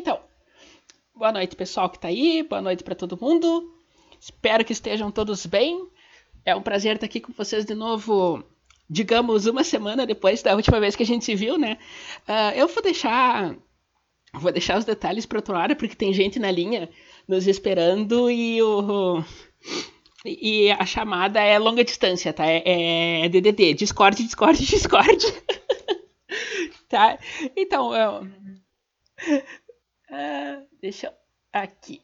Então, boa noite, pessoal que tá aí, boa noite para todo mundo. Espero que estejam todos bem. É um prazer estar aqui com vocês de novo, digamos, uma semana depois da última vez que a gente se viu, né? Uh, eu vou deixar. Vou deixar os detalhes para outra hora, porque tem gente na linha nos esperando e o. E a chamada é longa distância, tá? É, é DDD, Discord, Discord, Discord. tá? Então, eu... Deixa eu... Aqui.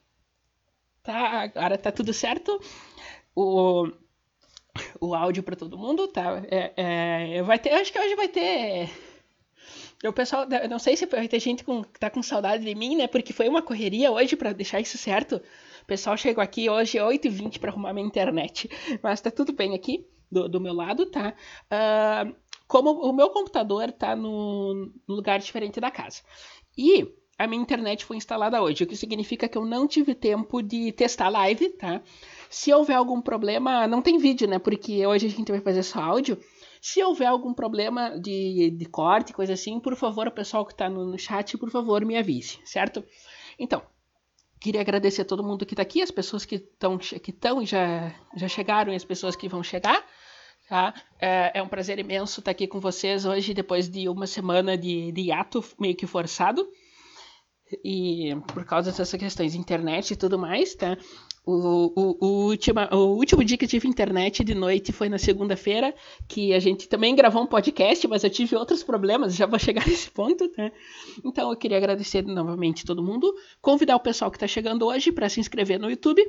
Tá, agora tá tudo certo. O, o áudio para todo mundo, tá? É, é, vai ter, acho que hoje vai ter. O pessoal, não sei se vai ter gente com, que tá com saudade de mim, né? Porque foi uma correria hoje para deixar isso certo. O pessoal chegou aqui hoje 8h20 para arrumar minha internet. Mas tá tudo bem aqui, do, do meu lado, tá? Uh, como o meu computador tá no lugar diferente da casa. E a minha internet foi instalada hoje, o que significa que eu não tive tempo de testar live, tá? Se houver algum problema, não tem vídeo, né? Porque hoje a gente vai fazer só áudio. Se houver algum problema de, de corte, coisa assim, por favor, o pessoal que está no, no, chat, por favor, me avise, certo? Então, queria agradecer a todo mundo que está aqui, as pessoas que estão que tão, já, já chegaram e as pessoas que vão chegar. Tá? É, é um prazer imenso estar aqui com vocês hoje, depois de uma semana de, de ato meio que forçado e por causa dessas questões internet e tudo mais, tá? O, o, o, última, o último dia que eu tive internet de noite foi na segunda-feira, que a gente também gravou um podcast, mas eu tive outros problemas, já vou chegar nesse ponto, tá? Então eu queria agradecer novamente todo mundo, convidar o pessoal que está chegando hoje para se inscrever no YouTube.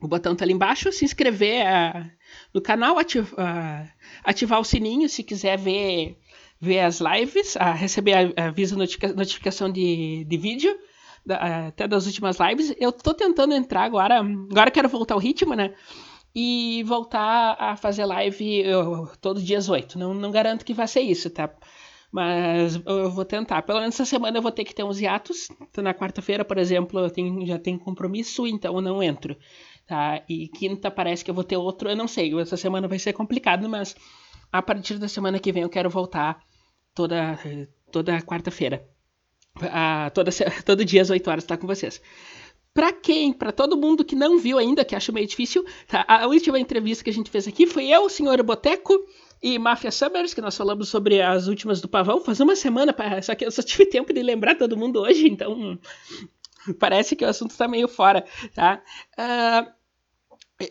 O botão tá ali embaixo, se inscrever uh, no canal, ativ uh, ativar o sininho se quiser ver ver as lives, a receber aviso, notifica, notificação de, de vídeo, da, até das últimas lives. Eu tô tentando entrar agora, agora quero voltar ao ritmo, né? E voltar a fazer live eu, todos os dias 8. Não, não garanto que vai ser isso, tá? Mas eu vou tentar. Pelo menos essa semana eu vou ter que ter uns hiatos. Então, na quarta-feira, por exemplo, eu tenho, já tenho compromisso, então eu não entro. Tá? E quinta parece que eu vou ter outro, eu não sei. Essa semana vai ser complicado, mas a partir da semana que vem eu quero voltar toda, toda quarta-feira. Ah, toda, todo dia às 8 horas tá com vocês. Para quem, para todo mundo que não viu ainda, que acho meio difícil, tá? a última entrevista que a gente fez aqui foi eu, o senhor Boteco e Mafia Summers, que nós falamos sobre as últimas do Pavão, faz uma semana, só que eu só tive tempo de lembrar todo mundo hoje, então parece que o assunto tá meio fora, tá? Uh,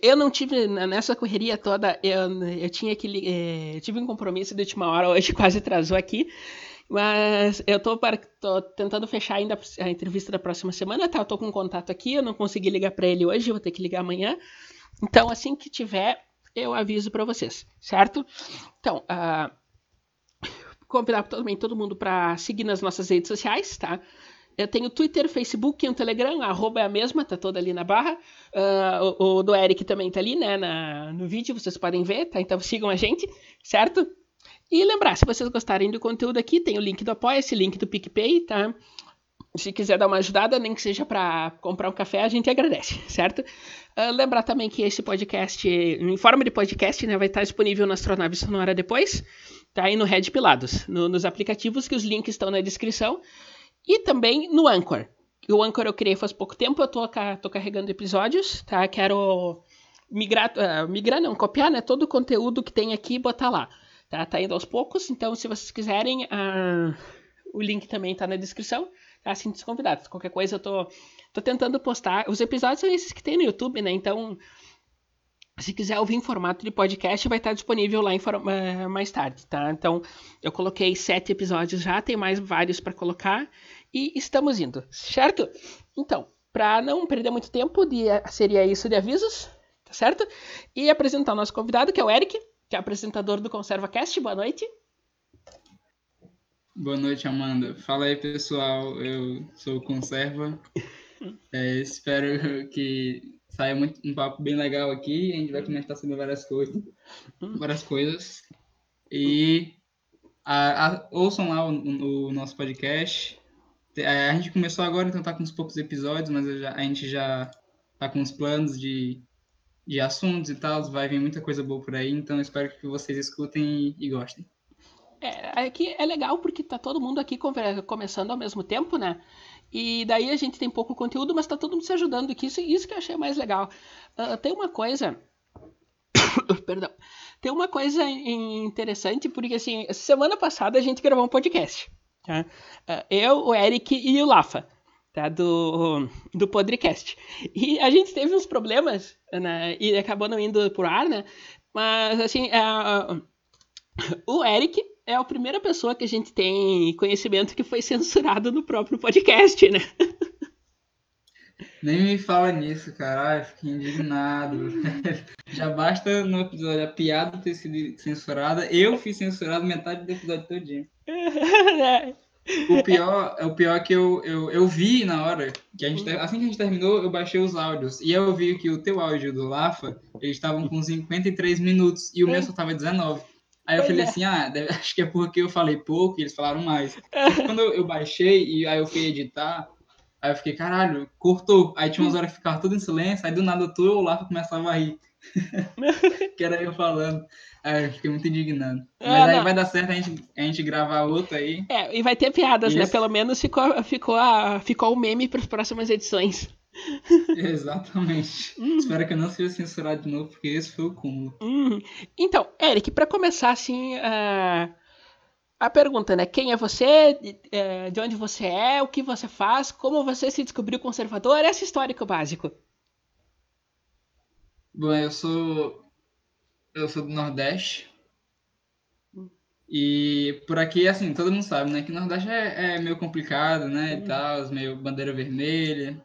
eu não tive, nessa correria toda, eu, eu tinha que. Eh, eu tive um compromisso de última hora, hoje quase atrasou aqui. Mas eu tô, para, tô tentando fechar ainda a entrevista da próxima semana, tá? Eu tô com um contato aqui, eu não consegui ligar para ele hoje, vou ter que ligar amanhã. Então, assim que tiver, eu aviso para vocês, certo? Então, uh, convidar também todo mundo para seguir nas nossas redes sociais, tá? Eu tenho Twitter, Facebook e um Telegram, a arroba é a mesma, tá toda ali na barra. Uh, o, o, do Eric também tá ali, né, na, no vídeo, vocês podem ver, tá? Então sigam a gente, certo? E lembrar, se vocês gostarem do conteúdo aqui, tem o link do Apoia-se, link do PicPay, tá? Se quiser dar uma ajudada, nem que seja para comprar um café, a gente agradece, certo? Uh, lembrar também que esse podcast, em forma de podcast, né, vai estar disponível na Astronave Sonora depois, tá? E no Red Pilados, no, nos aplicativos, que os links estão na descrição. E também no Anchor. O Anchor eu criei faz pouco tempo, eu tô, tô carregando episódios, tá? Quero migrar, uh, migrar não, copiar, né? Todo o conteúdo que tem aqui e botar lá. Tá? tá indo aos poucos, então se vocês quiserem, uh, o link também tá na descrição. Tá? Assim, convidados. Qualquer coisa eu tô, tô tentando postar. Os episódios são esses que tem no YouTube, né? Então, se quiser ouvir em formato de podcast, vai estar disponível lá em uh, mais tarde, tá? Então, eu coloquei sete episódios já, tem mais vários para colocar e estamos indo, certo? Então, para não perder muito tempo, de, seria isso de avisos, tá certo? E apresentar o nosso convidado, que é o Eric, que é apresentador do ConservaCast. Boa noite. Boa noite, Amanda. Fala aí, pessoal. Eu sou o Conserva. É, espero que saia muito, um papo bem legal aqui. A gente vai comentar sobre várias coisas. Várias coisas. E a, a, ouçam lá o, o, nosso podcast. É, a gente começou agora, então tá com uns poucos episódios, mas já, a gente já tá com uns planos de, de assuntos e tal. Vai vir muita coisa boa por aí, então espero que vocês escutem e, e gostem. É, aqui é legal porque tá todo mundo aqui começando ao mesmo tempo, né? E daí a gente tem pouco conteúdo, mas tá todo mundo se ajudando aqui. Isso, isso que eu achei mais legal. Uh, tem uma coisa. Perdão. Tem uma coisa interessante, porque assim, semana passada a gente gravou um podcast. Tá? Uh, eu, o Eric e o Lafa. Tá, do, do podcast. E a gente teve uns problemas, né, e acabou não indo por ar, né? Mas, assim, uh, o Eric é a primeira pessoa que a gente tem conhecimento que foi censurado no próprio podcast, né? Nem me fala nisso, caralho, fiquei indignado. Já basta no episódio a piada ter sido censurada, eu fui censurado metade do episódio todinho. O pior, o pior é que eu, eu, eu vi na hora, que a gente, assim que a gente terminou, eu baixei os áudios. E eu vi que o teu áudio do Lafa, eles estavam com 53 minutos e o meu só tava 19. Aí eu falei é. assim, ah, deve, acho que é porque eu falei pouco e eles falaram mais. Quando eu baixei e aí eu fui editar, aí eu fiquei, caralho, cortou. Aí tinha umas horas que ficava tudo em silêncio, aí do nada tu ou o Lafa começava a rir. que era eu falando. Aí eu fiquei muito indignado. Ah, Mas aí não. vai dar certo a gente, a gente gravar outro aí. É, e vai ter piadas, né? Isso. né? Pelo menos ficou, ficou, a, ficou o meme para as próximas edições. Exatamente. Uhum. Espero que eu não seja censurado de novo, porque esse foi o cúmulo. Uhum. Então, Eric, para começar assim, uh, a pergunta, né? Quem é você? Uh, de onde você é? O que você faz? Como você se descobriu conservador? Essa história que básico. Bom, eu sou eu sou do Nordeste. E por aqui, assim, todo mundo sabe, né? Que o Nordeste é, é meio complicado, né? E uhum. tal, meio bandeira vermelha.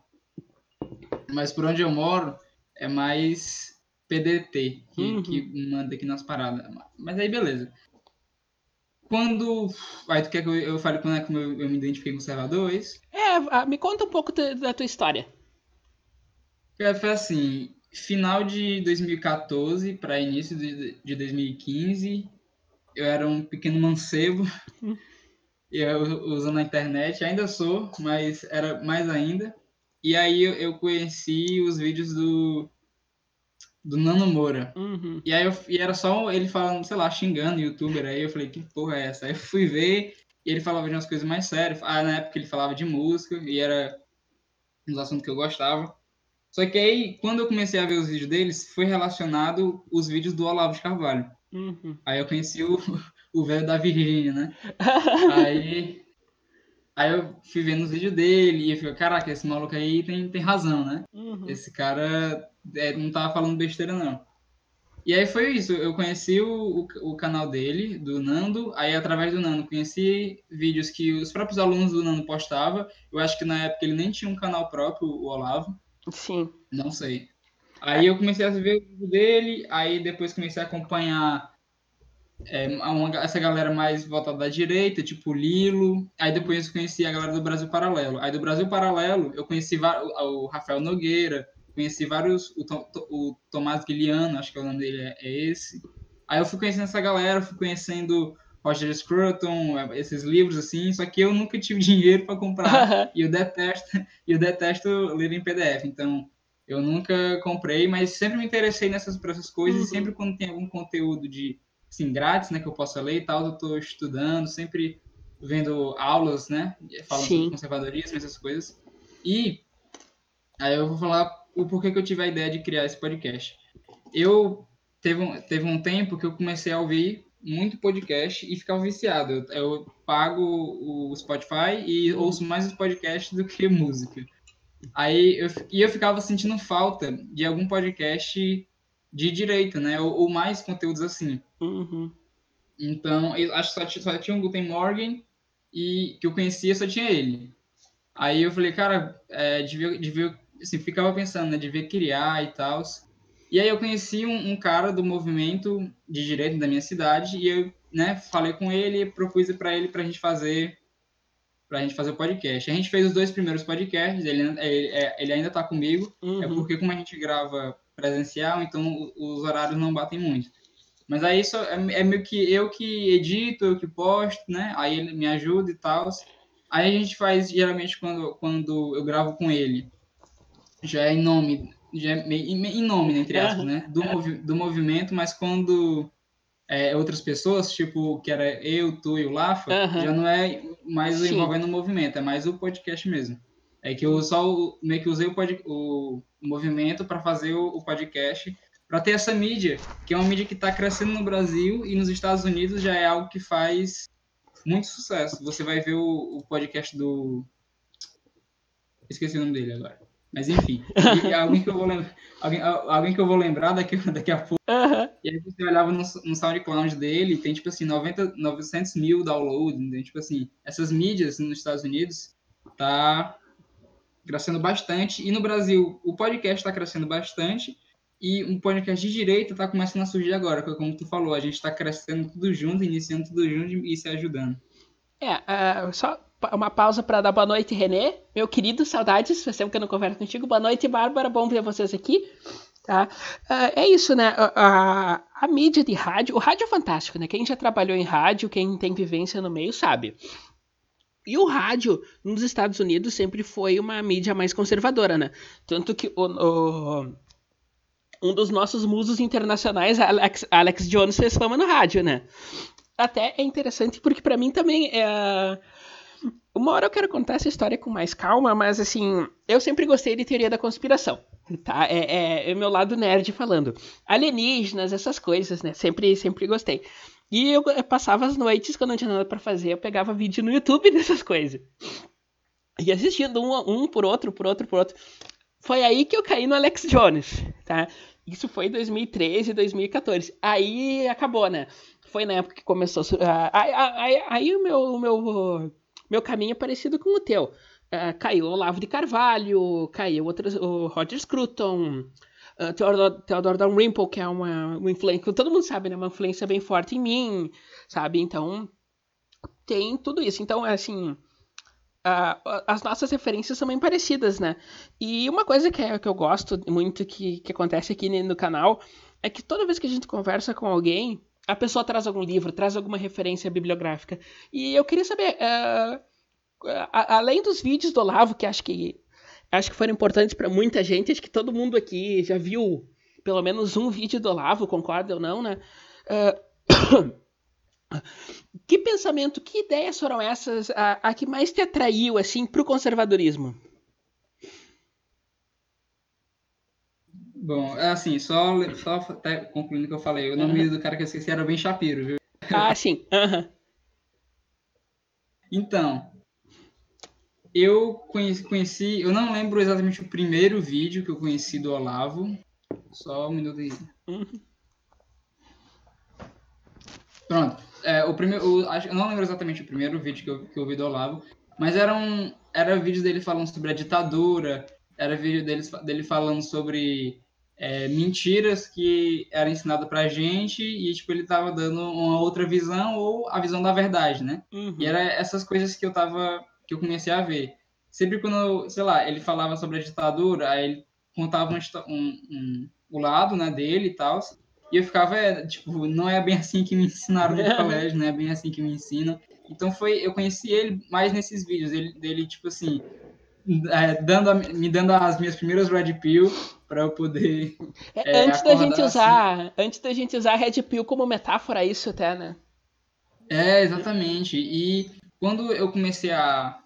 Mas por onde eu moro é mais PDT que, uhum. que manda aqui nas paradas. Mas aí beleza. Quando. Aí tu quer que eu, eu fale quando é que eu, eu me identifiquei conservador, é isso? É, me conta um pouco da, tua história. É, foi assim, final de 2014 para início de, de 2015, eu era um pequeno mancebo. Hum. eu usando a internet, ainda sou, mas era mais ainda. E aí eu, eu conheci os vídeos do, do Nano Moura. Uhum. E aí eu, e era só ele falando, sei lá, xingando youtuber. Aí eu falei, que porra é essa? Aí eu fui ver e ele falava de umas coisas mais sérias. Ah, na época ele falava de música e era um assuntos que eu gostava. Só que aí, quando eu comecei a ver os vídeos deles, foi relacionado os vídeos do Olavo de Carvalho. Uhum. Aí eu conheci o, o velho da Virgínia, né? aí Aí eu fui vendo os vídeos dele e eu fiquei, caraca, esse maluco aí tem, tem razão, né? Uhum. Esse cara é, não tava falando besteira, não. E aí foi isso, eu conheci o, o, o, canal dele, do Nando, aí através do Nando conheci vídeos que os próprios alunos do Nando postavam. Eu acho que na época ele nem tinha um canal próprio, o Olavo. Sim. Não sei. Aí eu comecei a ver o vídeo dele, aí depois comecei a acompanhar é, uma, essa galera mais voltada da direita, tipo Lilo. Aí depois eu conheci a galera do Brasil Paralelo. Aí do Brasil Paralelo eu conheci o, o Rafael Nogueira, conheci vários. O, o Tomás Guiliano, acho que é o nome dele é, é esse. Aí eu fui conhecendo essa galera, fui conhecendo Roger Scruton, esses livros assim, só que eu nunca tive dinheiro para comprar e eu detesto, eu detesto ler em PDF, então eu nunca comprei, mas sempre me interessei nessas, essas coisas uhum. e sempre quando tem algum conteúdo de assim, grátis, né, que eu possa ler e tal, eu estou estudando, sempre vendo aulas, né, falando Sim. sobre conservadorismo, essas coisas. E aí eu vou falar o porquê que eu tive a ideia de criar esse podcast. Eu teve um, teve um tempo que eu comecei a ouvir muito podcast e ficava viciado. Eu, eu pago o Spotify e ouço mais os podcasts do que música. Aí eu, e eu ficava sentindo falta de algum podcast de direita, né? Ou, ou mais conteúdos assim. Uhum. Então, eu acho que só, só tinha o Guten Morgen e que eu conhecia só tinha ele. Aí eu falei, cara, é, devia, devia, assim, ficava pensando, né? Devia criar e tal. E aí eu conheci um, um, cara do movimento de direita da minha cidade e eu, né, falei com ele e propus para ele para a gente fazer para a gente fazer o podcast. A gente fez os dois primeiros podcasts, ele, ele, é, ele ainda está comigo, é uhum. é porque como a gente grava presencial, então os horários não batem muito. Mas aí só, é, é meio que eu que edito, eu que posto, né? Aí ele me ajuda e tal. Aí a gente faz, geralmente, quando, quando eu gravo com ele, já é em nome, já é em nome, entre aspas, né? Do, movi do movimento, mas quando é, outras pessoas, tipo, que era eu, tu e o Lafa, uhum. já não é mais Sim. envolvendo o movimento, é mais o podcast mesmo. É que eu só meio que usei o, pod, o movimento para fazer o, o podcast, para ter essa mídia, que é uma mídia que está crescendo no Brasil e nos Estados Unidos já é algo que faz muito sucesso. Você vai ver o, o podcast do. Esqueci o nome dele agora. Mas enfim, alguém que eu vou lembrar, alguém, alguém que eu vou lembrar daqui, daqui a pouco. Uhum. E aí você olhava no, no SoundCloud dele, tem tipo assim, 90, 900 mil downloads, então, tipo assim, essas mídias nos Estados Unidos tá crescendo bastante. E no Brasil, o podcast está crescendo bastante. E um podcast de direita está começando a surgir agora, como tu falou, a gente está crescendo tudo junto, iniciando tudo junto e se ajudando. É, uh, só uma pausa para dar boa noite, Renê. Meu querido, saudades, faz tempo que eu não converso contigo. Boa noite, Bárbara, bom ver vocês aqui. Tá? Uh, é isso, né? A, a, mídia de rádio, o rádio é fantástico, né? Quem já trabalhou em rádio, quem tem vivência no meio, sabe. E o rádio nos Estados Unidos sempre foi uma mídia mais conservadora, né? Tanto que o, o um dos nossos musos internacionais, Alex, Alex Jones, fez fama no rádio, né? Até é interessante porque para mim também é uma hora eu quero contar essa história com mais calma, mas assim, eu sempre gostei de teoria da conspiração, tá? É, é, é meu lado nerd falando. Alienígenas, essas coisas, né? Sempre, sempre gostei. E eu, passava as noites, quando não tinha nada para fazer, eu pegava vídeo no YouTube dessas coisas. E assistindo um, um por outro, por outro, por outro. Foi aí que eu caí no Alex Jones, tá? Isso foi 2013, 2014. Aí acabou, né? Foi na época que começou. Aí, aí, aí o meu, meu meu caminho é parecido com o teu. Uh, caiu o Olavo de Carvalho, caiu outros, o Roger Scruton, Theodore, Theodore Dalrymple, que é uma, uma influência, todo mundo sabe, né? Uma influência bem forte em mim, sabe? Então, tem tudo isso. Então, assim, uh, as nossas referências são bem parecidas, né? E uma coisa que, é, que eu gosto muito que, que acontece aqui no canal é que toda vez que a gente conversa com alguém, a pessoa traz algum livro, traz alguma referência bibliográfica. E eu queria saber, uh, além dos vídeos do Olavo, que acho que acho que foram importantes para muita gente, acho que todo mundo aqui já viu pelo menos um vídeo do Olavo, concorda ou não, né? Uh, que pensamento, que ideias foram essas a, a que mais te atraiu assim para o conservadorismo? Bom, é assim, só, só até concluindo o que eu falei, o nome uhum. do cara que eu esqueci era Ben Shapiro, viu? Ah, sim. Uhum. Então, eu conheci, conheci, eu não lembro exatamente o primeiro vídeo que eu conheci do Olavo. Só um minuto aí. Uhum. Pronto. É, o primeiro, o, eu não lembro exatamente o primeiro vídeo que eu, que eu vi do Olavo, mas era um, era vídeo dele falando sobre a ditadura, era vídeo dele, dele falando sobre é, mentiras que eram ensinadas pra gente e, tipo, ele tava dando uma outra visão ou a visão da verdade, né? Uhum. E era essas coisas que eu tava, que eu comecei a ver. Sempre quando, sei lá, ele falava sobre a ditadura, aí ele contava um, um, um o lado, né, dele e tal, e eu ficava, é, tipo, não é bem assim que me ensinaram no colégio, não é bem assim que me ensinam. Então foi, eu conheci ele mais nesses vídeos, ele, dele, tipo assim, é, dando me dando as minhas primeiras Red Pill para eu poder. É, é, antes da gente usar, assim. antes da gente usar Red Pill como metáfora, isso até, né? É, exatamente. E quando eu comecei a,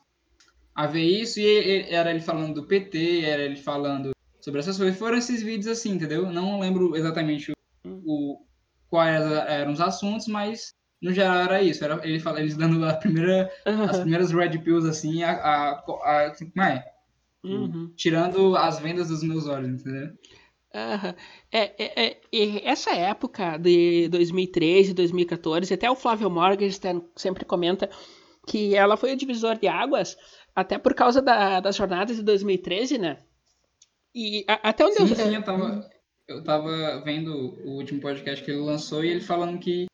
a ver isso, e era ele falando do PT, era ele falando sobre essas coisas, foram esses vídeos assim, entendeu? Não lembro exatamente o, o quais eram os assuntos, mas no geral era isso. Era ele fala, eles dando a primeira, uhum. as primeiras red pills assim, a, a, a assim, como é? Uhum. Tirando as vendas dos meus olhos, entendeu? Uhum. É, é, é, essa época de 2013, 2014, até o Flávio Morgenstern sempre comenta que ela foi o divisor de águas, até por causa da, das jornadas de 2013, né? E a, até onde sim, eu. Sim, eu tava, eu tava vendo o último podcast que ele lançou e ele falando que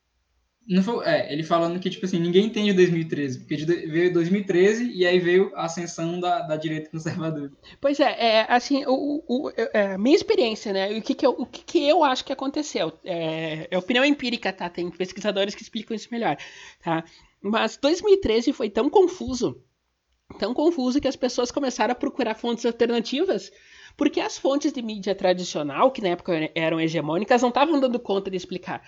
não foi, é, ele falando que, tipo assim, ninguém entende 2013, porque veio 2013 e aí veio a ascensão da, da direita conservadora. Pois é, é assim, o, o, é, minha experiência, né, o que que eu, o que que eu acho que aconteceu, é, é opinião empírica, tá, tem pesquisadores que explicam isso melhor, tá, mas 2013 foi tão confuso, tão confuso que as pessoas começaram a procurar fontes alternativas, porque as fontes de mídia tradicional, que na época eram hegemônicas, não estavam dando conta de explicar.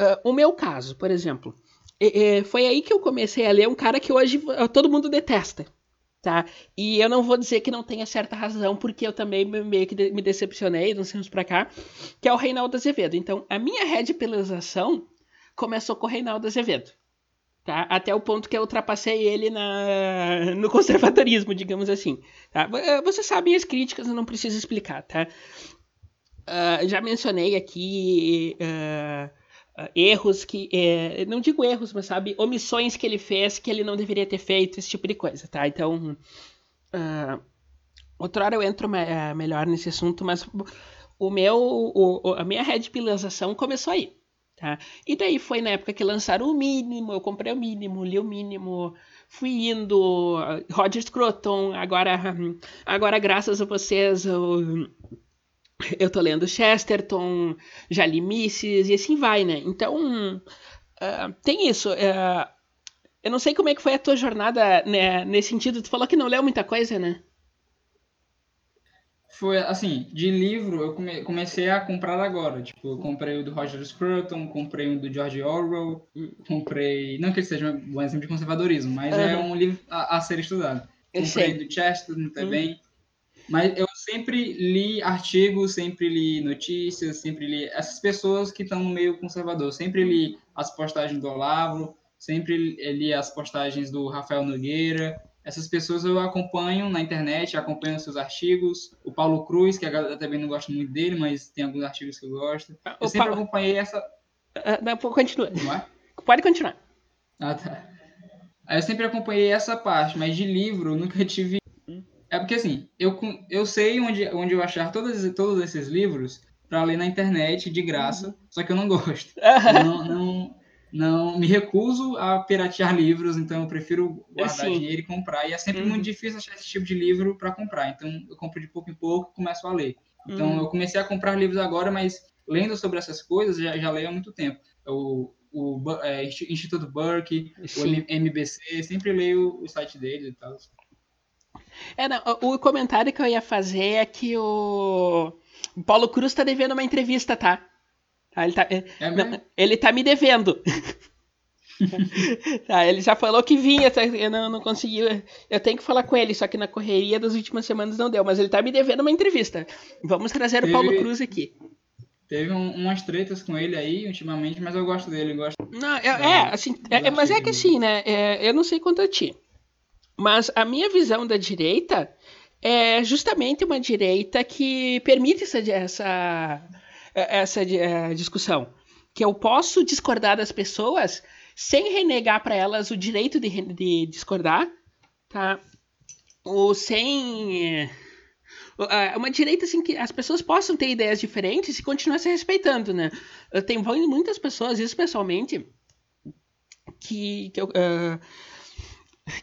uh, o meu caso, por exemplo, é, é, foi aí que eu comecei a ler um cara que hoje todo mundo detesta. Tá? E eu não vou dizer que não tenha certa razão, porque eu também meio que me decepcionei de uns tempos pra cá, que é o Reinaldo Azevedo. Então, a minha redibilização começou com o Reinaldo Azevedo. Tá? Até o ponto que eu ultrapassei ele na, no conservadorismo, digamos assim. Tá? Você sabe as críticas, eu não preciso explicar. Tá? Uh, já mencionei aqui uh, uh, erros que. Uh, não digo erros, mas sabe, omissões que ele fez que ele não deveria ter feito, esse tipo de coisa, tá? Então. Outra hora eu entro me melhor nesse assunto, mas o meu. O, a minha redpilização começou aí. Tá? E daí foi na época que lançaram o mínimo, eu comprei o mínimo, li o mínimo, fui indo, Roger Scruton, agora, agora graças a vocês eu, eu tô lendo Chesterton, já li Mises e assim vai, né? Então, uh, tem isso. Uh, eu não sei como é que foi a tua jornada né, nesse sentido. Tu falou que não leu muita coisa, né? Foi assim, de livro eu come, comecei a comprar agora. Tipo, eu comprei o do Roger Scruton, comprei o do George Orwell, comprei. Não que ele seja um exemplo de conservadorismo, mas uhum. é um livro a, a ser estudado. Comprei do Chesterton também. Uhum. Mas eu sempre li artigos, sempre li notícias, sempre li essas pessoas que estão no meio conservador. Sempre li as postagens do Olavo, sempre li as postagens do Rafael Nogueira. Essas pessoas eu acompanho na internet, acompanho seus artigos. O Paulo Cruz, que a galera também não gosta muito dele, mas tem alguns artigos que eu gosto. Eu o sempre Paulo... acompanhei essa. Uh, não, continua. Não é? Pode continuar. Ah, tá. Eu sempre acompanhei essa parte, mas de livro nunca tive é porque assim, eu, eu sei onde, onde eu achar todos, todos esses livros para ler na internet de graça, uhum. só que eu não gosto. não, não, não me recuso a piratear livros, então eu prefiro guardar Sim. dinheiro e comprar. E é sempre uhum. muito difícil achar esse tipo de livro para comprar. Então eu compro de pouco em pouco e começo a ler. Então uhum. eu comecei a comprar livros agora, mas lendo sobre essas coisas já, já leio há muito tempo. O, o é, Instituto Burke, Sim. o MBC, sempre leio o site deles e tal. É, não, o comentário que eu ia fazer é que o, Paulo Cruz tá devendo uma entrevista, tá? Ah, ele, tá é, é não, ele tá me devendo. tá, ele já falou que vinha, tá, eu não, não consegui. Eu tenho que falar com ele, só que na correria das últimas semanas não deu. Mas ele tá me devendo uma entrevista. Vamos trazer teve, o Paulo Cruz aqui. Teve um, umas tretas com ele aí ultimamente, mas eu gosto dele. Gosto não, eu, é, assim, é, mas é que assim, né? É, eu não sei quanto a ti. Mas a minha visão da direita é justamente uma direita que permite essa, essa, essa é, discussão. Que eu posso discordar das pessoas sem renegar para elas o direito de, de, discordar, tá? Ou sem. É, uma direita assim que as pessoas possam ter ideias diferentes e continuar se respeitando, né? Eu tenho muitas pessoas, especialmente, que, que eu. Uh,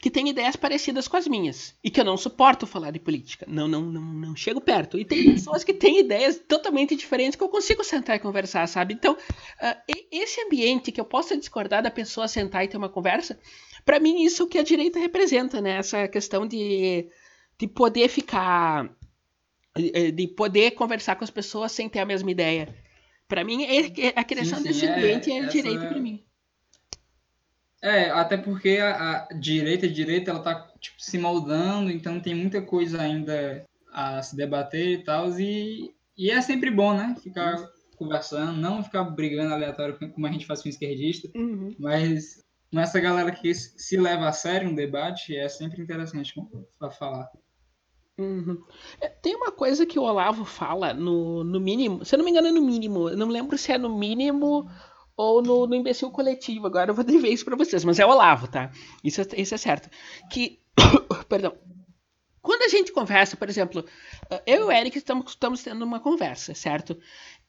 que tem ideias parecidas com as minhas e que eu não suporto falar de política. Não, não, não, não chego perto. E tem pessoas que têm ideias totalmente diferentes que eu consigo sentar e conversar, sabe? Então, uh, esse ambiente que eu possa discordar da pessoa sentar e ter uma conversa, para mim isso que a direita representa, né? Essa questão de, de poder ficar de poder conversar com as pessoas sem ter a mesma ideia. Para mim, é, é, a criação sim, sim, desse é, ambiente é, é direito para mim. É, até porque a, a direita, a direita, ela tá tipo, se moldando, então tem muita coisa ainda a se debater e tal, e, e é sempre bom, né? Ficar uhum. conversando, não ficar brigando aleatório como a gente faz com esquerdista, uhum. mas essa galera que se leva a sério um debate, é sempre interessante para falar. Uhum. É, tem uma coisa que o Olavo fala no, no mínimo, se eu não me engano é no mínimo, eu não lembro se é no mínimo ou no, no imbecil coletivo. Agora eu vou dever isso para vocês, mas é o Olavo, tá? Isso, isso é certo. Que. Perdão. Quando a gente conversa, por exemplo, eu e o Eric estamos, estamos tendo uma conversa, certo?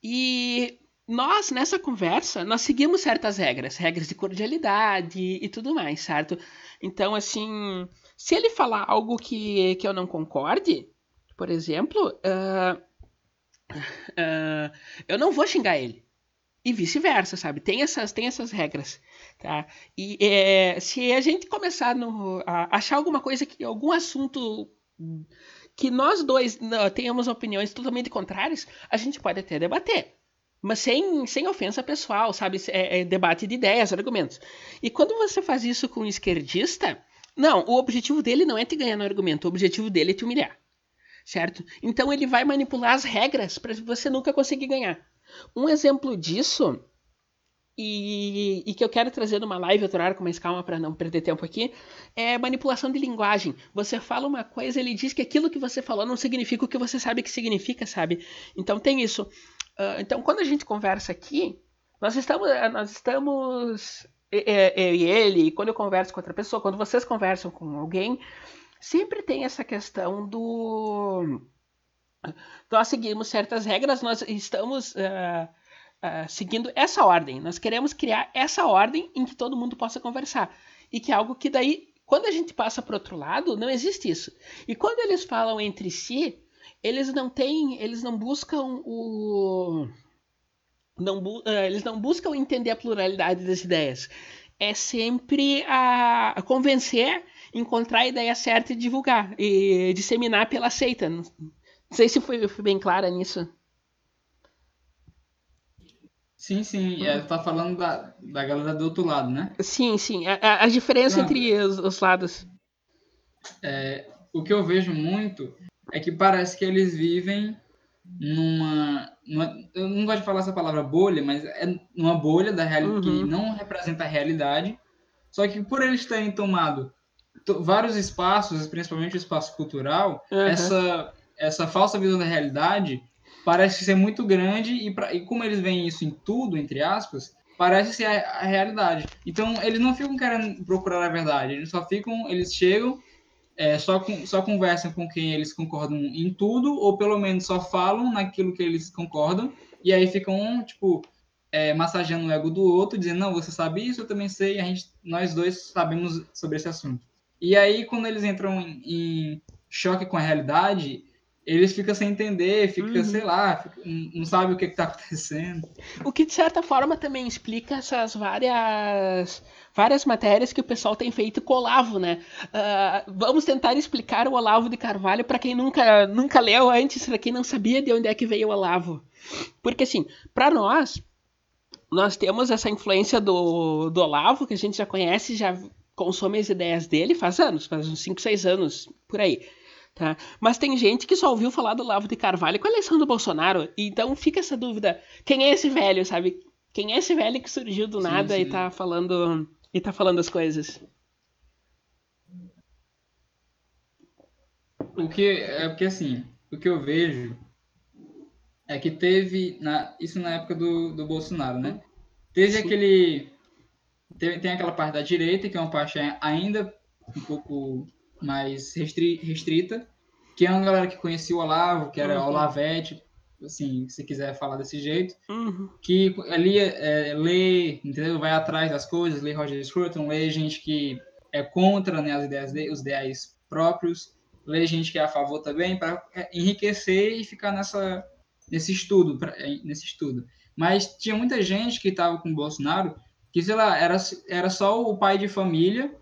E nós, nessa conversa, nós seguimos certas regras, regras de cordialidade e tudo mais, certo? Então, assim, se ele falar algo que, que eu não concorde, por exemplo, uh, uh, eu não vou xingar ele e vice-versa, sabe? Tem essas, tem essas regras, tá? E é, se a gente começar no, a achar alguma coisa que algum assunto que nós dois não, tenhamos opiniões totalmente contrárias, a gente pode até debater, Mas sem, sem ofensa pessoal, sabe? É, é debate de ideias, argumentos. E quando você faz isso com um esquerdista, não, o objetivo dele não é te ganhar no argumento, o objetivo dele é te humilhar. Certo? Então ele vai manipular as regras para você nunca conseguir ganhar. Um exemplo disso e, e, que eu quero trazer numa live outro horário com mais calma para não perder tempo aqui, é manipulação de linguagem. Você fala uma coisa, ele diz que aquilo que você falou não significa o que você sabe que significa, sabe? Então tem isso. Uh, então quando a gente conversa aqui, nós estamos, nós estamos eu e ele, quando eu converso com outra pessoa, quando vocês conversam com alguém, sempre tem essa questão do nós seguimos certas regras, nós estamos uh, uh, seguindo essa ordem. Nós queremos criar essa ordem em que todo mundo possa conversar. E que é algo que daí, quando a gente passa para outro lado, não existe isso. E quando eles falam entre si, eles não têm, eles não buscam o não, uh, eles não buscam entender a pluralidade das ideias. É sempre a, a convencer, encontrar a ideia certa e divulgar, e disseminar pela seita. Não, não sei se fui, fui bem clara nisso. Sim, sim. É, tá falando da, da galera do outro lado, né? Sim, sim. A, a, diferença entre os, os lados. É, o que eu vejo muito é que parece que eles vivem numa, numa, Eu não gosto de falar essa palavra bolha, mas é numa bolha da realidade uhum. que não representa a realidade. Só que por eles terem tomado vários espaços, principalmente o espaço cultural, uhum. essa, essa falsa visão da realidade parece ser muito grande e, pra, e como eles veem isso em tudo, entre aspas, parece ser a, a, realidade. Então, eles não ficam querendo procurar a verdade, eles só ficam, eles chegam, é, só, com, só conversam com quem eles concordam em tudo, ou pelo menos só falam naquilo que eles concordam, e aí ficam, tipo, é, massageando o ego do outro, dizendo, não, você sabe isso, eu também sei, a gente, nós dois sabemos sobre esse assunto. E aí, quando eles entram em, em choque com a realidade, eles ficam sem entender, fica, uhum. sei lá, fica, não sabe o que está acontecendo. O que de certa forma também explica essas várias várias matérias que o pessoal tem feito com o Olavo, né? Uh, vamos tentar explicar o Olavo de Carvalho para quem nunca nunca leu antes, para quem não sabia de onde é que veio o Olavo. Porque assim, para nós nós temos essa influência do, do Olavo, que a gente já conhece, já consome as ideias dele faz anos, faz uns 5, 6 anos, por aí. Tá? Mas tem gente que só ouviu falar do Lavo de Carvalho com a eleição do Bolsonaro. Então fica essa dúvida: quem é esse velho, sabe? Quem é esse velho que surgiu do nada sim, sim. e tá falando e tá falando as coisas? O que é porque assim, o que eu vejo é que teve na, isso na época do, do Bolsonaro, né? Teve sim. aquele teve, tem aquela parte da direita que é uma parte ainda um pouco mais restri restrita, que é uma galera que conhecia o Olavo, que era uhum. Olavete, assim, se quiser falar desse jeito, uhum. que ali é, lê, entendeu? Vai atrás das coisas, lê Roger Scruton, lê gente que é contra né, as ideias de, os ideais próprios, lê gente que é a favor também, para é, enriquecer e ficar nessa, nesse estudo, pra, é, nesse estudo. Mas tinha muita gente que estava com o Bolsonaro que, sei lá, era, era só o pai de família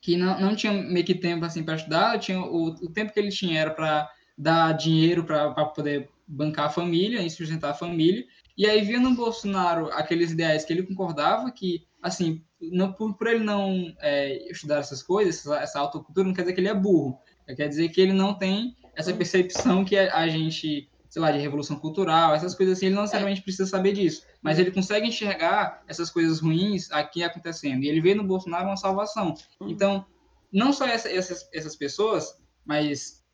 que não, não tinha meio que tempo assim para estudar, tinha o, o tempo que ele tinha era para dar dinheiro para poder bancar a família e sustentar a família. E aí via no Bolsonaro aqueles ideais que ele concordava que, assim, não, por, por ele não é, estudar essas coisas, essa, essa autocultura, não quer dizer que ele é burro. Quer dizer que ele não tem essa percepção que a, a gente sei lá, de revolução cultural, essas coisas assim, ele não necessariamente precisa saber disso, mas ele consegue enxergar essas coisas ruins aqui acontecendo. E ele vê no Bolsonaro uma salvação. Uhum. Então, não só essa, essas, essas pessoas, mas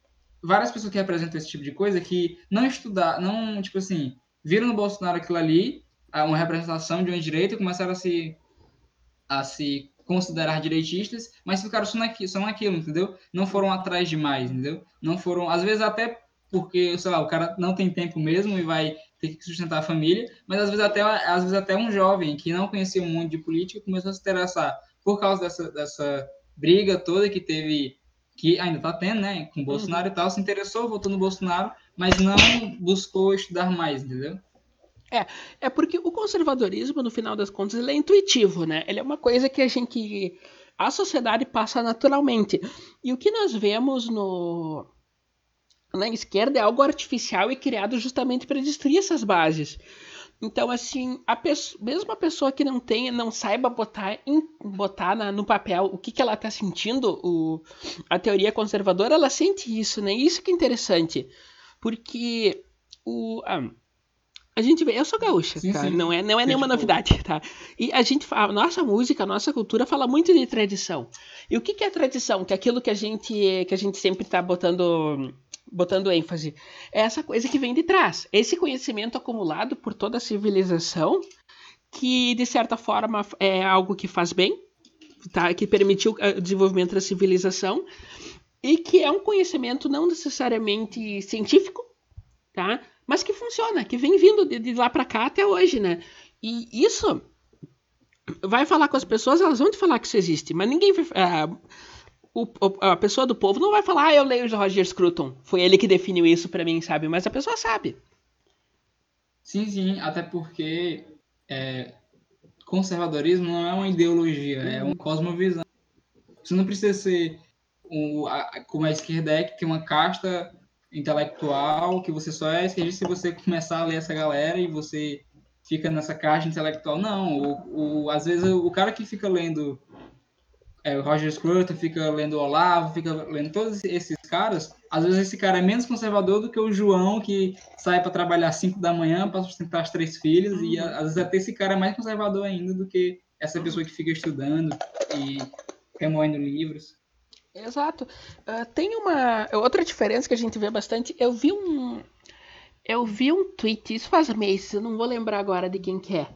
várias pessoas que representam esse tipo de coisa que não estudar, não, tipo assim, viram no Bolsonaro aquilo ali, uma representação de uma direita e começaram a se, a se considerar direitistas, mas ficaram só só naquilo, entendeu? Não foram atrás demais, entendeu? Não foram, às vezes até porque, sei lá, o cara não tem tempo mesmo e vai ter que sustentar a família, mas às vezes até, às vezes até um jovem que não conhecia um monte de política começou a se interessar por causa dessa, dessa briga toda que teve, que ainda está tendo, né, com o Bolsonaro uhum. e tal, se interessou, votou no Bolsonaro, mas não buscou estudar mais, entendeu? É, é porque o conservadorismo, no final das contas, ele é intuitivo, né? Ele é uma coisa que a gente. A sociedade passa naturalmente. E o que nós vemos no, na esquerda é algo artificial e criado justamente para destruir essas bases. Então, assim, a pessoa, mesmo a pessoa que não tenha, não saiba botar, em, botar na, no papel o que, que ela está sentindo, o, a teoria conservadora, ela sente isso, né? Isso que é interessante. Porque o. Ah, a gente vê, eu sou gaúcha, sim, tá? Sim. Não é, não é nenhuma tipo... novidade, tá? E a gente a nossa música, a nossa cultura fala muito de tradição. E o que, que é tradição? Que é aquilo que a gente que a gente sempre está botando botando ênfase. É essa coisa que vem de trás. Esse conhecimento acumulado por toda a civilização, que de certa forma é algo que faz bem, tá? que permitiu o desenvolvimento da civilização, e que é um conhecimento não necessariamente científico, tá? mas que funciona, que vem vindo de, de lá para cá até hoje. Né? E isso vai falar com as pessoas, elas vão te falar que isso existe, mas ninguém vai. Uh, o, a pessoa do povo não vai falar, ah, eu leio o Roger Scruton. Foi ele que definiu isso para mim, sabe? Mas a pessoa sabe. Sim, sim, até porque é, conservadorismo não é uma ideologia, é uma cosmovisão. Você não precisa ser um, a, como a esquerda é, que tem uma casta intelectual, que você só é esquerdista se você começar a ler essa galera e você fica nessa caixa intelectual. Não, o, o, às vezes o cara que fica lendo é, o Roger Scruton fica lendo o Olavo, fica lendo todos esses caras, às vezes esse cara é menos conservador do que o João, que sai para trabalhar às 5 da manhã para sustentar as três filhas, uhum. e às vezes até esse cara é mais conservador ainda do que essa pessoa que fica estudando e remoendo livros. Exato. Uh, tem uma outra diferença que a gente vê bastante. Eu vi um eu vi um tweet, isso faz meses, eu não vou lembrar agora de quem que é.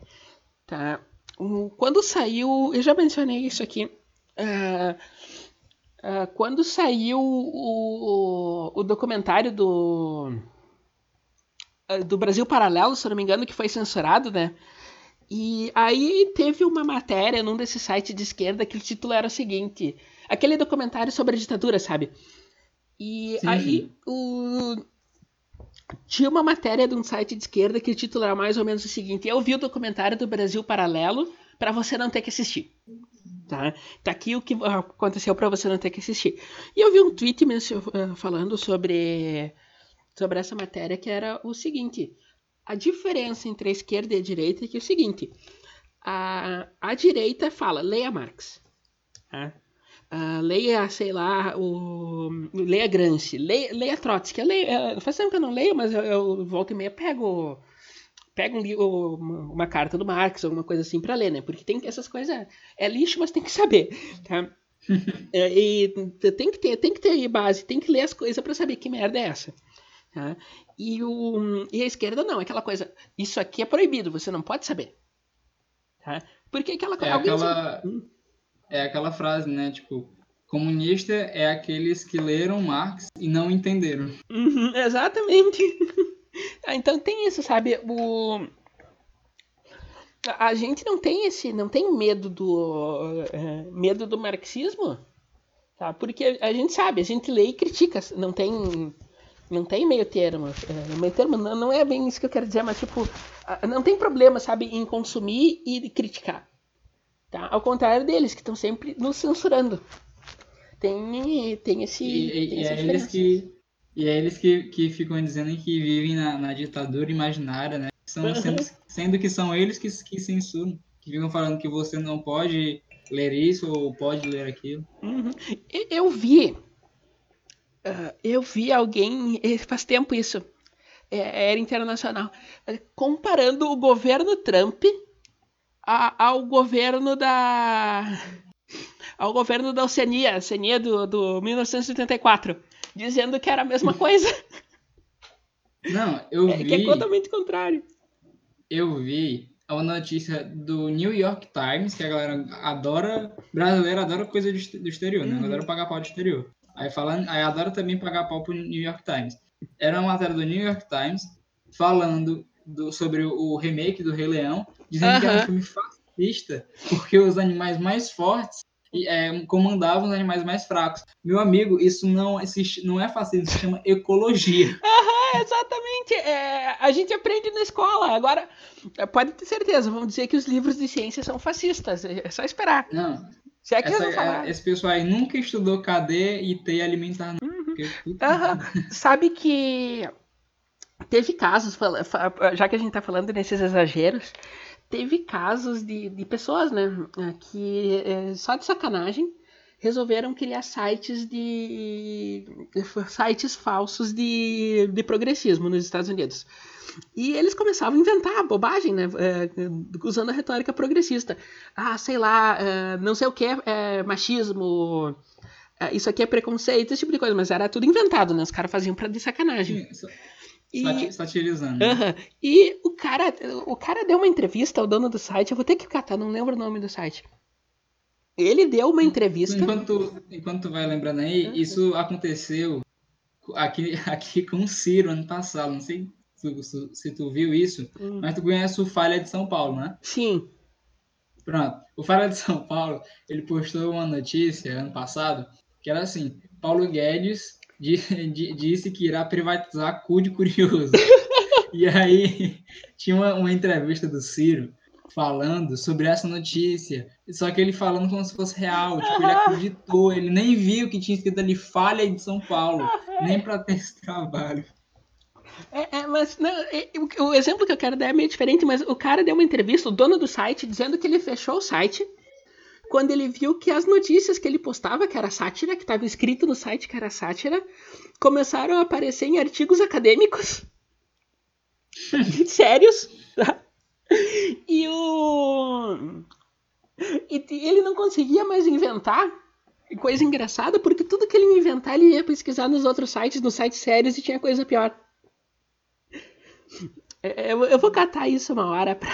Tá? Um, quando saiu, eu já mencionei isso aqui, Uh, uh, quando saiu o, o, documentário do, uh, do Brasil Paralelo, se não me engano, que foi censurado, né? E aí teve uma matéria num desses sites de esquerda que o título era o seguinte: aquele documentário sobre a ditadura, sabe? E Sim. aí o... tinha uma matéria de um site de esquerda que o título era mais ou menos o seguinte: Eu vi o documentário do Brasil Paralelo para você não ter que assistir. Tá? tá aqui o que aconteceu para você não ter que assistir. E eu vi um tweet eh, falando sobre, sobre essa matéria que era o seguinte: a diferença entre a esquerda e a direita é que é o seguinte: a, a direita fala, leia Marx. Tá? Uh, leia, sei lá, o, leia Gramsci, leia, leia Trotsky. Leia, faz tempo que eu não leio, mas eu, eu volto e meia pego pega um, uma, uma, carta do Marx, alguma coisa assim para ler, né? Porque tem essas coisas é lixo, mas tem que saber, tá? é, e tem que ter, tem que ter base, tem que ler as coisas para saber que merda é essa. Tá? E, o, e a esquerda não, é aquela coisa, isso aqui é proibido, você não pode saber. Tá? Porque aquela é aquela hum. é aquela frase, né? Tipo, comunista é aqueles que leram Marx e não entenderam. Uhum, exatamente. Ah, então tem isso, sabe? O a gente não tem esse, não tem medo do é, medo do marxismo, tá? Porque a gente sabe, a gente lê e critica, não tem não tem meio termo, é, meio termo não, não é bem isso que eu quero dizer, mas tipo, não tem problema, sabe, em consumir e criticar, tá? Ao contrário deles que estão sempre nos censurando. Tem tem esse e, tem e é eles que e é eles que, que ficam dizendo que vivem na, na ditadura imaginária, né? São, sendo, sendo, que são eles que, que censuram, que ficam falando que você não pode ler isso ou pode ler aquilo. Uhum. Eu vi, uh, eu vi alguém, faz tempo isso, é, era internacional, comparando o governo Trump a, ao governo da ao governo da Oceania, Oceania do, do 1984 dizendo que era a mesma coisa. Não, eu é, vi. Que é totalmente contrário. Eu vi uma notícia do New York Times, que a galera adora. Brasileiro adora coisa do exterior, né? Uhum. Adora pagar pau do exterior. Aí, falando, aí adora também pagar pau pro New York Times. Era uma matéria do New York Times falando do, sobre o remake do Rei Leão, dizendo uhum. que era um filme fascista, porque os animais mais fortes é, comandavam os animais mais fracos. Meu amigo, isso não, existe, não é fascismo, isso se chama ecologia. Aham, exatamente. É, a gente aprende na escola. Agora, pode ter certeza, vamos dizer que os livros de ciência são fascistas. É só esperar. Não. Se é que essa, falar. Esse pessoal aí nunca estudou cadê e ter alimentar. Uhum. Uhum. Sabe que teve casos, já que a gente tá falando nesses exageros, teve casos de, de pessoas, né, que é, só de sacanagem resolveram criar sites de sites falsos de, de progressismo nos Estados Unidos. E eles começavam a inventar bobagem, né? É, usando a retórica progressista. Ah, sei lá, é, não sei o que é machismo, é, isso aqui é preconceito, esse tipo de coisa, mas era tudo inventado, né? Os caras faziam pra de sacanagem. Sim, e, satirizando. Uh -huh. E o cara, o cara deu uma entrevista ao dono do site, eu vou ter que catar, não lembro o nome do site. Ele deu uma entrevista. Enquanto, enquanto tu vai lembrando aí, isso aconteceu aqui, aqui com o Ciro ano passado. Não sei se, se, se tu viu isso, hum. mas tu conhece o Falha de São Paulo, né? Sim. Pronto. O Falha de São Paulo, ele postou uma notícia ano passado que era assim: Paulo Guedes disse que irá privatizar cu de curioso. e aí tinha uma, uma entrevista do Ciro falando sobre essa notícia. Só que ele falando como se fosse real. Tipo, ele acreditou, ele nem viu que tinha escrito ali falha de São Paulo, nem para ter esse trabalho. É, é, mas não, é, o, o, exemplo que eu quero dar é meio diferente, mas o cara deu uma entrevista, o dono do site, dizendo que ele fechou o site quando ele viu que as notícias que ele postava, que era sátira, que estava escrito no site que era sátira, começaram a aparecer em artigos acadêmicos sérios. Tá? E o. E ele não conseguia mais inventar coisa engraçada, porque tudo que ele inventar, ele ia pesquisar nos outros sites, nos sites sérios, e tinha coisa pior. É, eu, vou catar isso uma hora pra.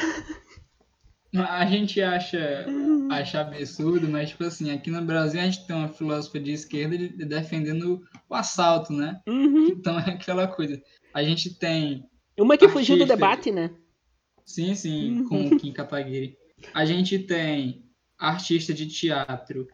A gente acha, acha absurdo, mas, tipo assim, aqui no Brasil a gente tem uma filósofa de esquerda defendendo o assalto, né? Uhum. Então é aquela coisa. A gente tem. Uma que fugiu do debate, né? Sim, sim, uhum. com o Kim Kataguiri. A gente tem artista de teatro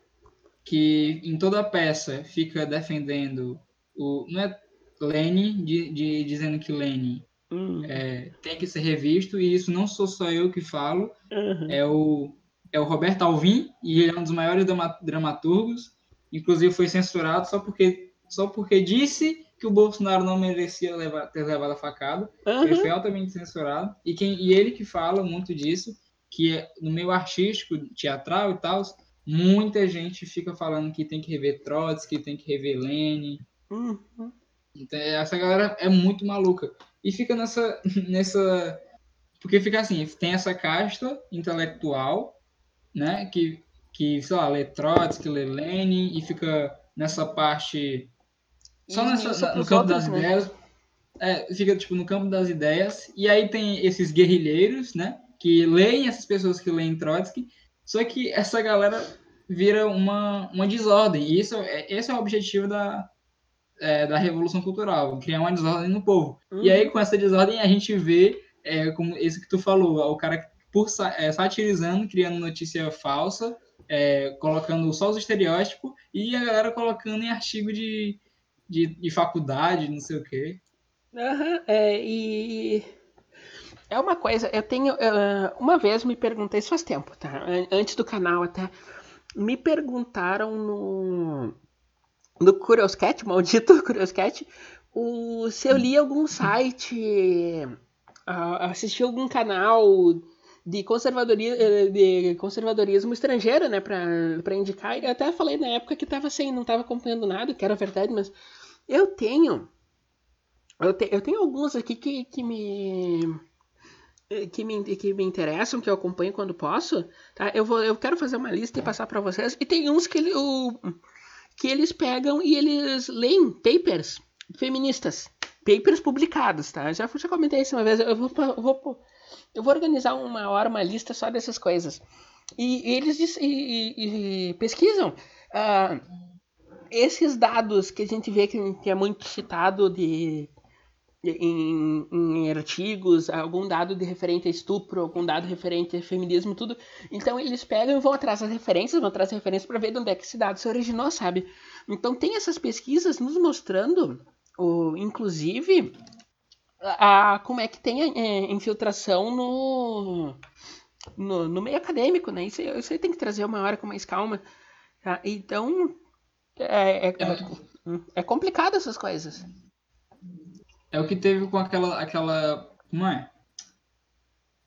que em toda a peça fica defendendo o. Não é Lenin, de, de, dizendo que Lenin uhum. é, tem que ser revisto, e isso não sou só eu que falo, uhum. é, o, é o Roberto Alvim, e ele é um dos maiores dramaturgos, inclusive foi censurado só porque, só porque disse que o Bolsonaro não merecia levar, ter levado a facada. Uhum. Ele foi altamente censurado. E, quem, e ele que fala muito disso, que é, no meio artístico, teatral e tal, muita gente fica falando que tem que rever Trotsky, que tem que rever Lenin. Uhum. Então, essa galera é muito maluca. E fica nessa, nessa... Porque fica assim, tem essa casta intelectual, né, que, que sei lá, lê Trotsky, lê Lenin, e fica nessa parte só nessa, no campo das né? ideias. É, fica tipo no campo das ideias. E aí tem esses guerrilheiros, né? Que leem essas pessoas que leem Trotsky. Só que essa galera vira uma, uma desordem. E isso, é, esse é o objetivo da, é, da Revolução Cultural, criar uma desordem no povo. Uhum. E aí, com essa desordem, a gente vê, é, como esse que tu falou, o cara por é, satirizando, criando notícia falsa, é, colocando só os estereótipos, e a galera colocando em artigo de, de, de faculdade, não sei o quê. Uhum, é, e é uma coisa, eu tenho. Uh, uma vez me perguntei, isso faz tempo, tá? Antes do canal até. Me perguntaram no. No Curioscat, maldito Curioscat, o, se eu li algum site, uh, assisti algum canal de conservadorismo, de conservadorismo estrangeiro, né, para indicar. Eu até falei na época que tava sem, não estava acompanhando nada, que era verdade, mas eu tenho. Eu, te, eu tenho alguns aqui que, que me. Que me, que me interessam, que eu acompanho quando posso, tá? Eu, vou, eu quero fazer uma lista e passar para vocês. E tem uns que, ele, o, que eles pegam e eles leem papers feministas. Papers publicados, tá? Já, já comentei isso uma vez. Eu vou, eu vou, eu vou organizar uma hora uma lista só dessas coisas. E, e eles e, e, pesquisam. Uh, esses dados que a gente vê que, que é muito citado de, de em, em, artigos, algum dado de referente a estupro, algum dado referente a feminismo, tudo. Então eles pegam e vão atrás das referências, vão atrás das referências para ver de onde é que esse dado se originou, sabe? Então tem essas pesquisas nos mostrando, o, inclusive, a, a como é que tem a, a é, infiltração no, no, no, meio acadêmico, né? Isso, isso aí tem que trazer uma hora com mais calma. Tá? Então, é, é, é, é complicado essas coisas. É o que teve com aquela. aquela como é?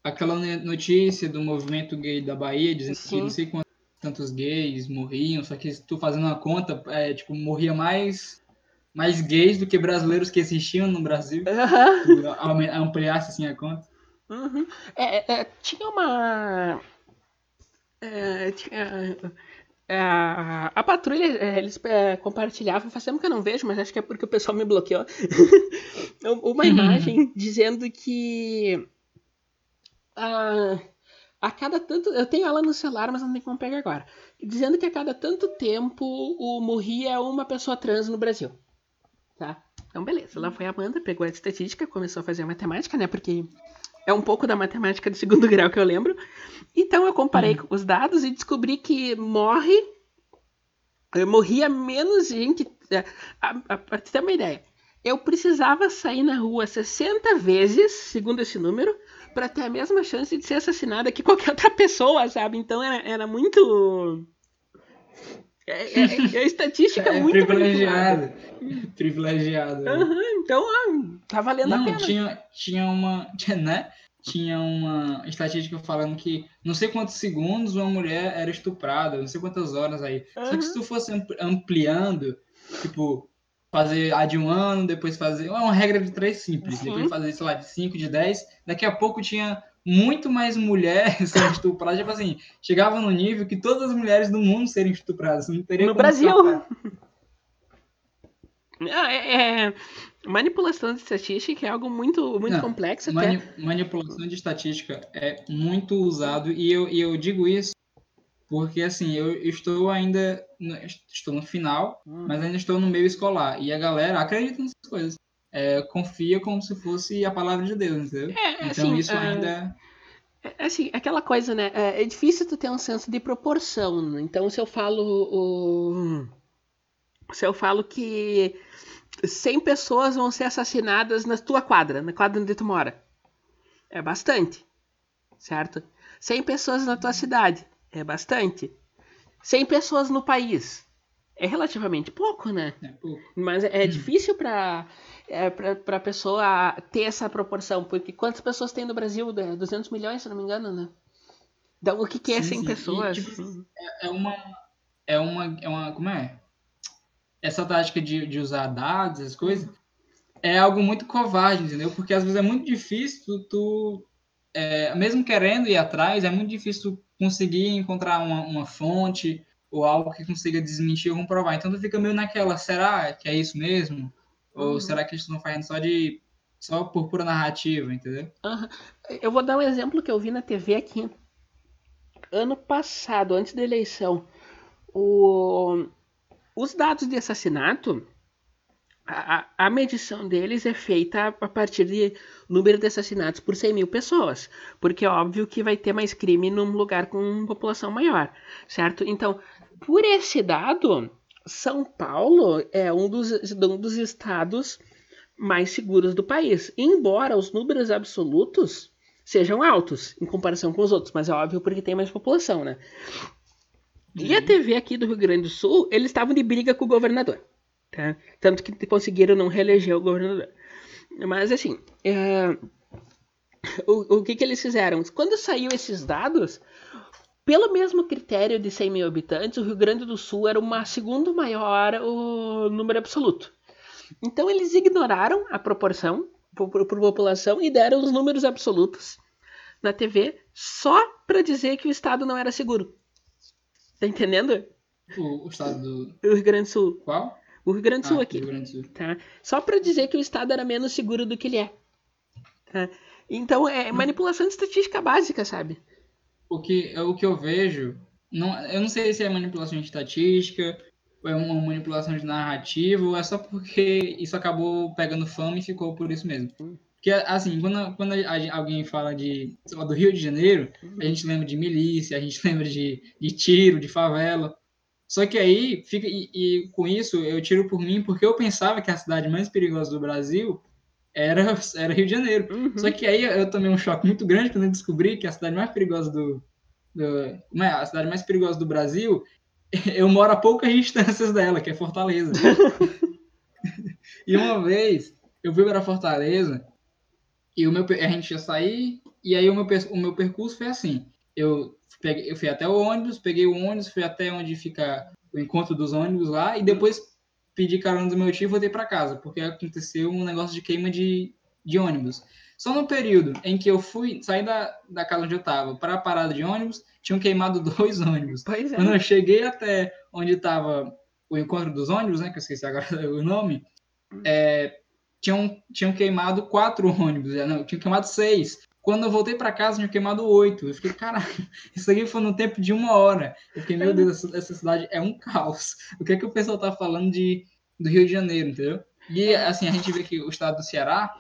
Aquela notícia do movimento gay da Bahia, dizendo Sim. que não sei quantos tantos gays morriam, só que tu fazendo uma conta, é, tipo, morria mais mais gays do que brasileiros que existiam no Brasil. Uhum. Ampliasse assim a conta. Uhum. É, é, tinha uma. É, tinha, é, a, a patrulha, é, eles é, compartilhavam, faz tempo que eu não vejo, mas acho que é porque o pessoal me bloqueou. uma imagem dizendo que. A, a cada tanto. Eu tenho ela no celular, mas não tem como pegar agora. Dizendo que a cada tanto tempo o morria uma pessoa trans no Brasil. Tá? Então, beleza. Lá foi a Amanda, pegou a estatística, começou a fazer a matemática, né? Porque é um pouco da matemática do segundo grau que eu lembro. Então, eu comparei hum. os dados e descobri que morre. Morria menos gente. É, Para ter uma ideia, eu precisava sair na rua 60 vezes, segundo esse número, para ter a mesma chance de ser assassinada que qualquer outra pessoa, sabe? Então era, era muito. É, é, é, é estatística é, muito privilegiado. Privilegiado. Uhum, então, tá valendo não, a pena. Tinha, tinha uma. Tinha, né? Tinha uma estatística falando que não sei quantos segundos uma mulher era estuprada, não sei quantas horas aí. Uhum. Só que se tu fosse ampliando, tipo, fazer a de um ano, depois fazer. É uma regra de três simples. Uhum. Depois fazer, sei lá, de cinco, de dez. Daqui a pouco tinha muito mais mulheres sendo estupradas. Tipo assim, chegava no nível que todas as mulheres do mundo serem estupradas. Não teria no Brasil! é, é, manipulação de estatística é algo muito, muito Não, complexo. Mani manipulação de estatística é muito usado e eu, e eu digo isso porque assim, eu estou ainda no, estou no final, hum. mas ainda estou no meio escolar e a galera acredita nessas coisas é, confia como se fosse a palavra de Deus, entendeu? É, então assim, isso é, ainda. É, assim, aquela coisa, né? É, é, difícil tu ter um senso de proporção. Né? Então, se eu falo. O... Se eu falo que 100 pessoas vão ser assassinadas na tua quadra, na quadra onde tu mora. É bastante. Certo? 100 pessoas na tua cidade. É bastante. 100 pessoas no país. É relativamente pouco, né? É pouco. Mas é, é hum. difícil para é, para a pessoa ter essa proporção. Porque quantas pessoas tem no Brasil? 200 milhões, se não me engano, né? Então, o que, que é sim, 100 sim. pessoas? E, tipo, é, é, uma, é uma. É uma. Como é? Essa tática de, de usar dados, essas coisas, é algo muito covarde, entendeu? Porque às vezes é muito difícil tu. tu é, mesmo querendo ir atrás, é muito difícil conseguir encontrar uma, uma fonte ou algo que consiga desmentir ou comprovar. Então tu fica meio naquela, será que é isso mesmo? Ou uhum. será que eles estão fazendo só de. só por pura narrativa, entendeu? Uhum. Eu vou dar um exemplo que eu vi na TV aqui. Ano passado, antes da eleição, o... os dados de assassinato, a, a medição deles é feita a partir de número de assassinatos por 100 mil pessoas, porque é óbvio que vai ter mais crime num lugar com população maior, certo? Então, por esse dado, são Paulo é um dos, um dos estados mais seguros do país, embora os números absolutos sejam altos em comparação com os outros, mas é óbvio porque tem mais população, né? E a. TV aqui do Rio Grande do Sul, eles estavam de briga com o governador, tá? Tanto que conseguiram não reeleger o governador. Mas assim, é... o, o que, que eles fizeram? Quando saiu esses dados, pelo mesmo critério de 100 mil habitantes, o Rio Grande do Sul era o segundo maior o número absoluto. Então eles ignoraram a proporção por, por, população e deram os números absolutos na TV só para dizer que o estado não era seguro. Tá entendendo? O, o estado do. O Rio Grande do Sul. Qual? O Rio Grande do Sul ah, aqui. Rio Grande do Sul. Tá? Só para dizer que o estado era menos seguro do que ele é. Tá? Então é manipulação de estatística básica, sabe? O que, o que eu vejo, não, eu não sei se é manipulação de estatística, ou é uma manipulação de narrativa, ou é só porque isso acabou pegando fama e ficou por isso mesmo. Porque, assim, quando, quando a, alguém fala de, lá, do Rio de Janeiro, a gente lembra de milícia, a gente lembra de, de tiro, de favela. Só que aí, fica, e, e com isso, eu tiro por mim, porque eu pensava que a cidade mais perigosa do Brasil era, era Rio de Janeiro. Uhum. Só que aí eu tomei um choque muito grande quando eu descobri que a cidade mais perigosa do, do como é, a cidade mais perigosa do Brasil, eu moro a poucas distâncias dela, que é Fortaleza. e uma vez eu fui para Fortaleza e o meu, a gente ia sair, e aí o meu, o meu percurso foi assim. Eu, peguei, eu fui até o ônibus, peguei o ônibus, fui até onde fica o encontro dos ônibus lá, e depois pedi carona do meu tio e voltei para casa, porque aconteceu um negócio de queima de, de ônibus. Só no período em que eu fui sair da, da casa onde eu estava para a parada de ônibus, tinham queimado dois ônibus. Pois é. Quando eu cheguei até onde estava o encontro dos ônibus, né, que eu esqueci agora o nome, é, tinham, tinham queimado quatro ônibus, não, tinham queimado seis. Quando eu voltei para casa, tinham queimado oito. Eu fiquei, caralho, isso aqui foi no tempo de uma hora. Eu fiquei, meu Deus, essa, essa cidade é um caos. O que é que o pessoal tá falando de, do Rio de Janeiro, entendeu? E, assim, a gente vê que o estado do Ceará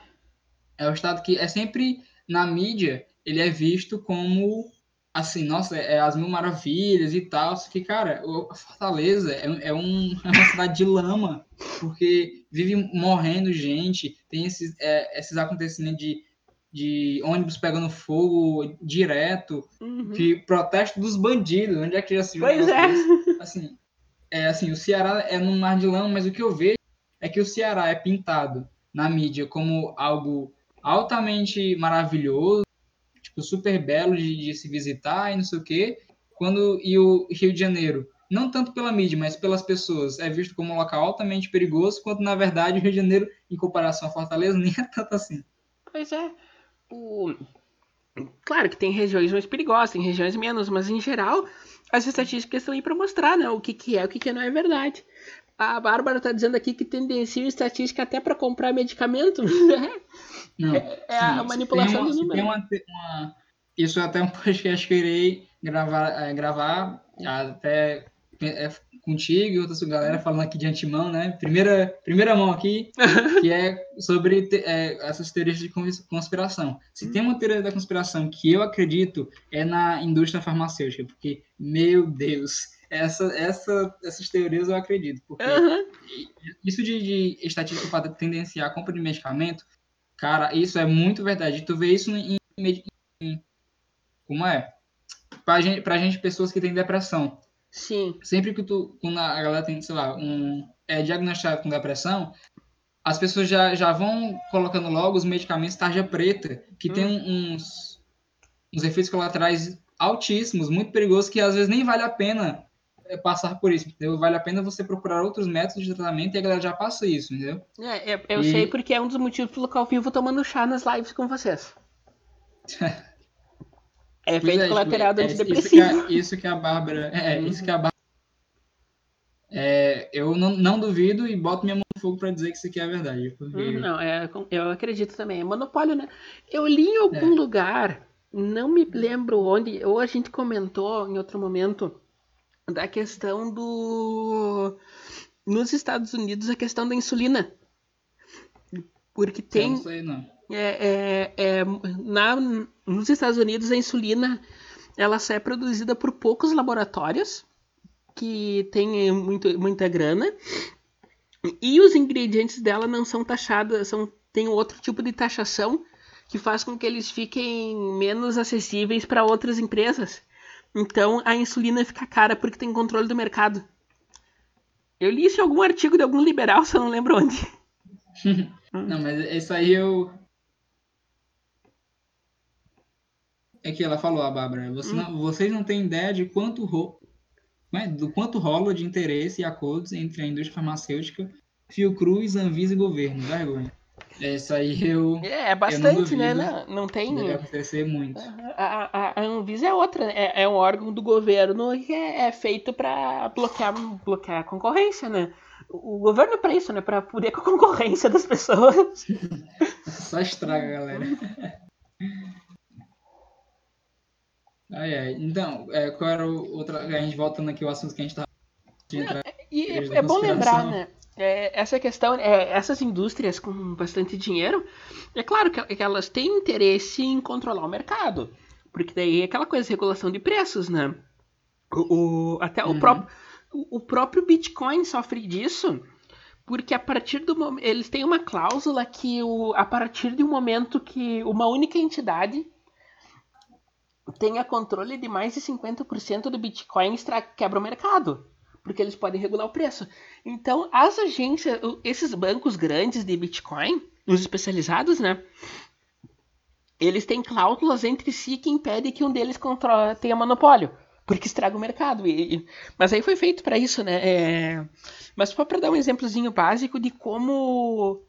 é o estado que é sempre, na mídia, ele é visto como assim, nossa, é as mil maravilhas e tal. Só que, cara, Fortaleza é, é, um, é uma cidade de lama, porque vive morrendo gente, tem esses, é, esses acontecimentos de, de ônibus pegando fogo direto, Uhum. que protesto dos bandidos, onde é que já se viu? Pois é. desse? Assim, é assim, o Ceará é num mar de lama, mas o que eu vejo é que o Ceará é pintado na mídia como algo altamente maravilhoso, tipo, super belo de, de se visitar e não sei o quê. Quando, e o Rio de Janeiro, não tanto pela mídia, mas pelas pessoas, é visto como um local altamente perigoso, quando na verdade o Rio de Janeiro, em comparação a Fortaleza, nem é tanto assim. Pois é. O... Claro que tem regiões mais perigosas, tem regiões menos, mas em geral as estatísticas estão aí para mostrar né, o que, que é o que, que não é verdade. A Bárbara está dizendo aqui que tendencia estatística até para comprar medicamento. Não, É- é a manipulação se do tem número. uma- se tem uma- uma- isso é até um podcast que eu irei gravar, é, gravar até é, contigo e outras galera falando aqui de antemão, né? Primeira, primeira mão aqui, que é sobre te- é, essas teorias de cons- conspiração. Se tem uma teoria da conspiração que eu acredito é na indústria farmacêutica, porque, meu Deus, essa, essa, essas teorias eu acredito. Porque Aham. isso de, de estatística para tendenciar a compra de medicamento, cara, isso é muito verdade. Tu vê isso em, em- em- como é? Pra gente, pra gente, pessoas que têm depressão. Sim. Sempre que tu, quando a galera tem, sei lá, um, é diagnosticado com depressão, as pessoas já, já vão colocando logo os medicamentos tarja preta, que tem uns, uns efeitos colaterais altíssimos, muito perigosos, que às vezes nem vale a pena é, passar por isso, entendeu? Vale a pena você procurar outros métodos de tratamento e a galera já passa isso, entendeu? É, é, eu E- sei porque é um dos motivos pelo qual eu vivo tomando chá nas lives com vocês. É efeito é, colateral do é, isso, que antidepressivo. a, isso que a Bárbara. É, Uhum. isso que a Bárbara. É, eu não, não duvido e boto minha mão no fogo pra dizer que isso aqui é verdade. Porque... Hum, Não, é, eu acredito também. É monopólio, né? Eu li em algum É. lugar, não me lembro onde, ou a gente comentou em outro momento, da questão do. Nos Estados Unidos, a questão da insulina. Porque Eu tem. não sei, não. É, é, é, na, nos Estados Unidos, a insulina ela só é produzida por poucos laboratórios que têm muito, muita grana e os ingredientes dela não são taxados, são, tem outro tipo de taxação que faz com que eles fiquem menos acessíveis para outras empresas. Então a insulina fica cara porque tem controle do mercado. Eu li isso em algum artigo de algum liberal, eu não lembro onde. Não, mas isso aí eu. É que ela falou, a Bárbara. Você Hum. não- vocês não têm ideia de quanto ro... não é? do quanto rola de interesse e acordos entre a indústria farmacêutica, Fiocruz, Anvisa e governo. Vergonha. É, Isso aí eu. É, é bastante, né? duvido. Não, não tem. Deve acontecer muito. A, a, a Anvisa é outra, né? é, é um órgão do governo que é, é feito para bloquear, bloquear a concorrência, né? O, o governo é para isso, né? Para poder com a concorrência das pessoas. Só estraga, galera. Ai, ai. Então, é, qual era o outra. A gente voltando aqui ao assunto que a gente tava. E é, é bom lembrar, né? é, essa questão, é, essas indústrias com bastante dinheiro, é claro que, que elas têm interesse em controlar o mercado. Porque daí é aquela coisa, regulação de preços, né? O, o- até o, Uhum. próprio, o, o próprio Bitcoin sofre disso, porque a partir do. Eles têm uma cláusula que o, a partir de um momento que uma única entidade tenha controle de mais de 50% do Bitcoin, quebra o mercado. Porque eles podem regular o preço. Então, as agências, esses bancos grandes de Bitcoin, os especializados, né? Eles têm cláusulas entre si que impedem que um deles controla, tenha monopólio, porque estraga o mercado. E, e, mas aí foi feito para isso, né? É, mas só para dar um exemplozinho básico de como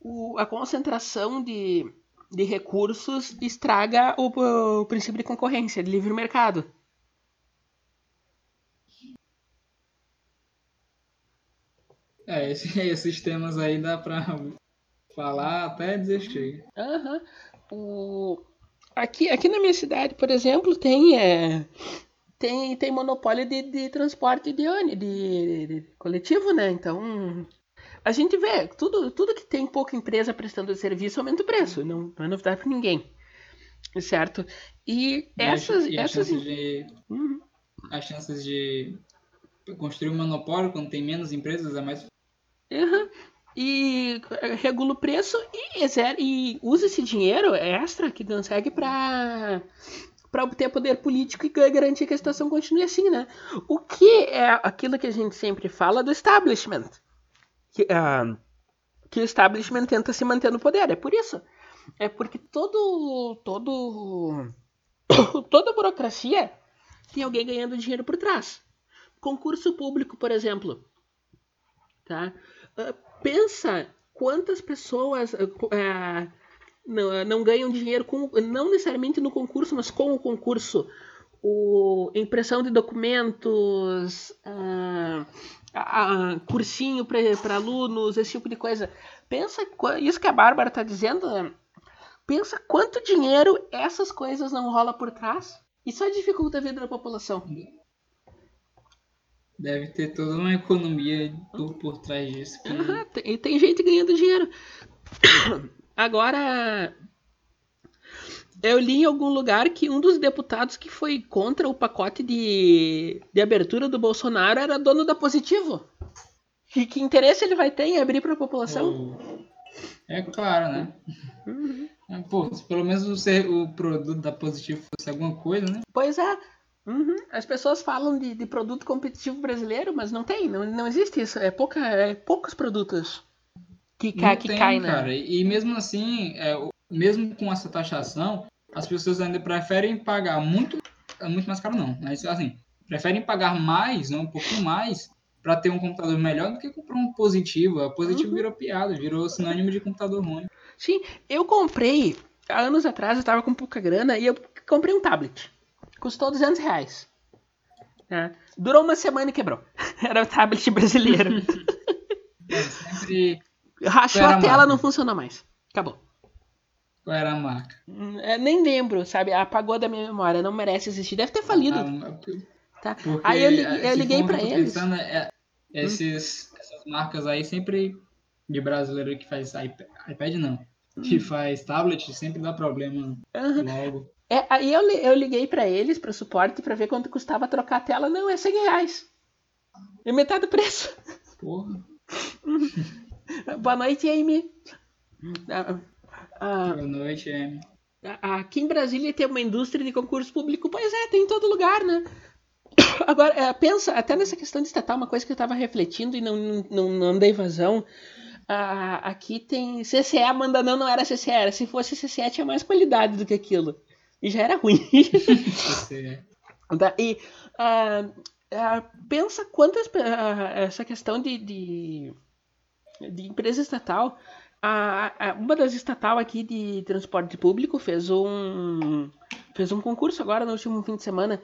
o, a concentração de, de recursos estraga o, o princípio de concorrência, de livre mercado. É, esses temas aí dá pra falar até chega. Aham. O... Aqui, aqui na minha cidade, por exemplo, tem, é, tem, tem monopólio de, de transporte de ônibus, de, de, coletivo, né? Então, a gente vê, tudo, tudo que tem pouca empresa prestando serviço aumenta o preço, não, não é novidade para ninguém. Certo? E, e essas. E essas... Chances de, uhum. As chances de construir um monopólio quando tem menos empresas é mais Uhum. E regula o preço e, e usa esse dinheiro extra que consegue para para obter poder político e garantir que a situação continue assim, né? O que é aquilo que a gente sempre fala do establishment. Que, uh, que o establishment tenta se manter no poder. É por isso. É porque todo. todo toda burocracia tem alguém ganhando dinheiro por trás. Concurso público, por exemplo. Tá? Ah, pensa quantas pessoas uh, não, não, ganham dinheiro com, não necessariamente no concurso, mas com o concurso. O, impressão de documentos, uh, uh, cursinho para alunos, esse tipo de coisa. Pensa, isso que a Bárbara está dizendo, pensa quanto dinheiro essas coisas não rola por trás. E só dificulta a vida da população. Deve ter toda uma economia por trás disso. Que... Uhum, tem, tem gente ganhando dinheiro. Agora, eu li em algum lugar que um dos deputados que foi contra o pacote de, de abertura do Bolsonaro era dono da Positivo. E que interesse ele vai ter em abrir para a população? É claro, né? Uhum. Pô, se pelo menos o, o produto da Positivo fosse alguma coisa, né? Pois é. Uhum. As pessoas falam de, de, produto competitivo brasileiro, mas não tem, não, não existe isso. É, pouca, é poucos produtos que, ca, que tem, caem, né? Cara. E mesmo assim, é, mesmo com essa taxação, as pessoas ainda preferem pagar muito, muito mais caro não, mas assim, preferem pagar mais, não um pouquinho mais, para ter um computador melhor do que comprar um positivo. A positivo uhum. virou piada, virou sinônimo de computador ruim. Sim, eu comprei, há anos atrás, eu tava com pouca grana e eu comprei um tablet. Custou 200 reais. É. Durou uma semana e quebrou. Era o tablet brasileiro. É, sempre... Rachou a, a tela, não funciona mais. Acabou. Qual era a marca? É, nem lembro, sabe? Apagou da minha memória. Não merece existir. Deve ter falido. Ah, tá? Aí eu, liguei, eu liguei pra eles. Pensando, é, esses, hum. Essas marcas aí sempre de brasileiro que faz iPad, iPad não. Hum. Que faz tablet sempre dá problema uhum. logo. É, aí eu, eu liguei para eles, para suporte, para ver quanto custava trocar a tela. Não, é 100 reais. É metade do preço. Porra. Boa noite, Amy. Ah, ah, Boa noite, Amy. Aqui em Brasília tem uma indústria de concurso público. Pois é, tem em todo lugar, né? Agora, é, pensa, até nessa questão de estatal, uma coisa que eu estava refletindo e não, não, não dei vazão. Ah, aqui tem CCE manda não, não era CCE, era. Se fosse CCE tinha mais qualidade do que aquilo e já era ruim. E uh, uh, pensa quantas uh, essa questão de, de, de empresa estatal. Uma das estatal aqui de transporte público fez um fez um concurso agora no último fim de semana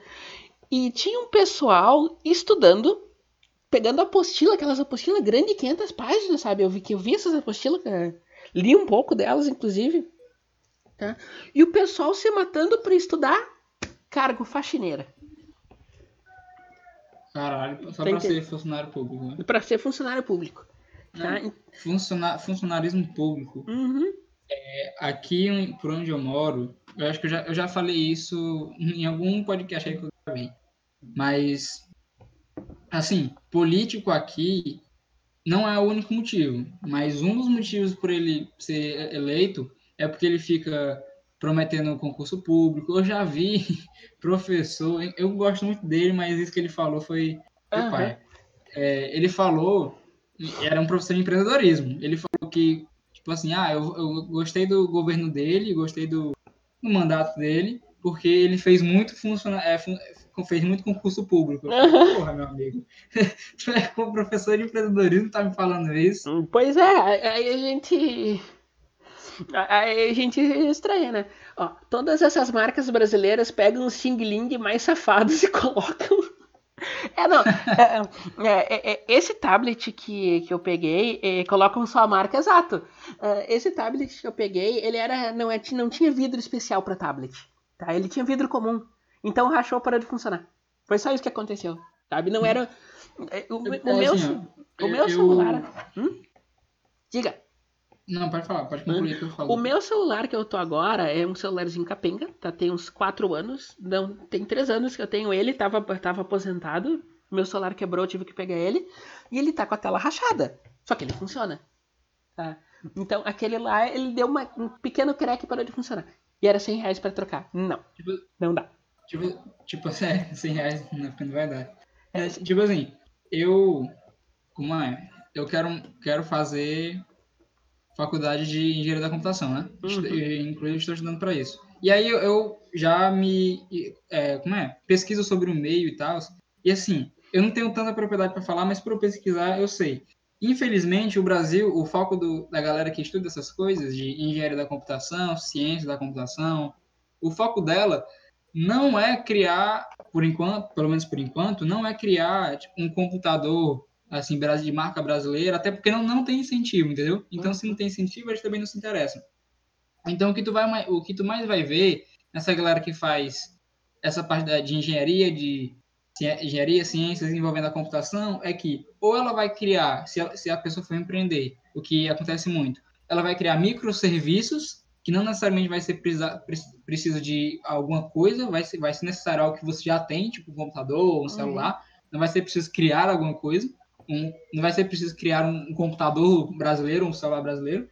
e tinha um pessoal estudando pegando apostila, aquelas apostilas grandes, 500 páginas, sabe? Eu vi que eu vi essas apostilas, li um pouco delas, inclusive. Tá? E o pessoal se matando para estudar cargo faxineira. Caralho, só para ser funcionário público. Né? Para ser funcionário público. Tá? Funciona... Funcionarismo público. Uhum. É, aqui por onde eu moro, eu acho que eu já, eu já falei isso em algum podcast aí que eu gravei. Mas, assim, político aqui não é o único motivo. Mas um dos motivos por ele ser eleito é porque ele fica prometendo um concurso público. Eu já vi professor, eu gosto muito dele, mas isso que ele falou foi uhum. pai. É, ele falou, era um professor de empreendedorismo. Ele falou que Tipo assim, ah, eu, eu gostei do governo dele, gostei do, do mandato dele, porque ele fez muito funcionar, é, fez muito concurso público. Falei, Porra, meu amigo. tu é como professor de empreendedorismo, tá me falando isso? Pois é, aí a gente. Aí a gente estranha, né? Ó, todas essas marcas brasileiras pegam os Xing Ling mais safados e colocam é, não. É, é, é, esse tablet que, que eu peguei, é, colocam só a marca exato. É, esse tablet que eu peguei, ele era não, é, não tinha vidro especial para tablet. Tá? Ele tinha vidro comum. Então rachou para de funcionar. Foi só isso que aconteceu. Sabe? Não era. O, o, o meu, o meu celular. Hum? Diga. Não, pode falar, pode concluir que eu falo. O meu celular que eu tô agora é um celularzinho capenga, tá? Tem uns 4 anos. Não, tem 3 anos que eu tenho ele, tava, tava aposentado. Meu celular quebrou, tive que pegar ele. E ele tá com a tela rachada. Só que ele funciona. Tá? Então, aquele lá, ele deu uma, um pequeno crack e parou de funcionar. E era 100 reais pra trocar. Não. Tipo, não dá. Tipo, tipo é, 100 reais não, não vai dar. É, tipo assim, eu. Como é? Eu quero, quero fazer faculdade de engenharia da computação, né? Uhum. Inclusive estou estudando para isso. E aí eu, já me, é, como é, pesquiso sobre o meio e tal. E assim, eu não tenho tanta propriedade para falar, mas para pesquisar eu sei. Infelizmente, o Brasil, o foco do, da galera que estuda essas coisas de engenharia da computação, ciência da computação, o foco dela não é criar, por enquanto, pelo menos por enquanto, não é criar tipo, um computador assim, de marca brasileira, até porque não, não tem incentivo, entendeu? Então, se não tem incentivo, eles também não se interessam. Então, o que tu, vai, o que tu mais vai ver nessa galera que faz essa parte de engenharia, de engenharia, ciências envolvendo a computação, é que ou ela vai criar, se a, se a pessoa for empreender, o que acontece muito, ela vai criar microserviços que não necessariamente vai ser precisa, precisa de alguma coisa, vai ser, vai ser necessário algo que você já tem, tipo um computador, um uhum. celular, não vai ser preciso criar alguma coisa um, não vai ser preciso criar um, um computador brasileiro, um celular brasileiro,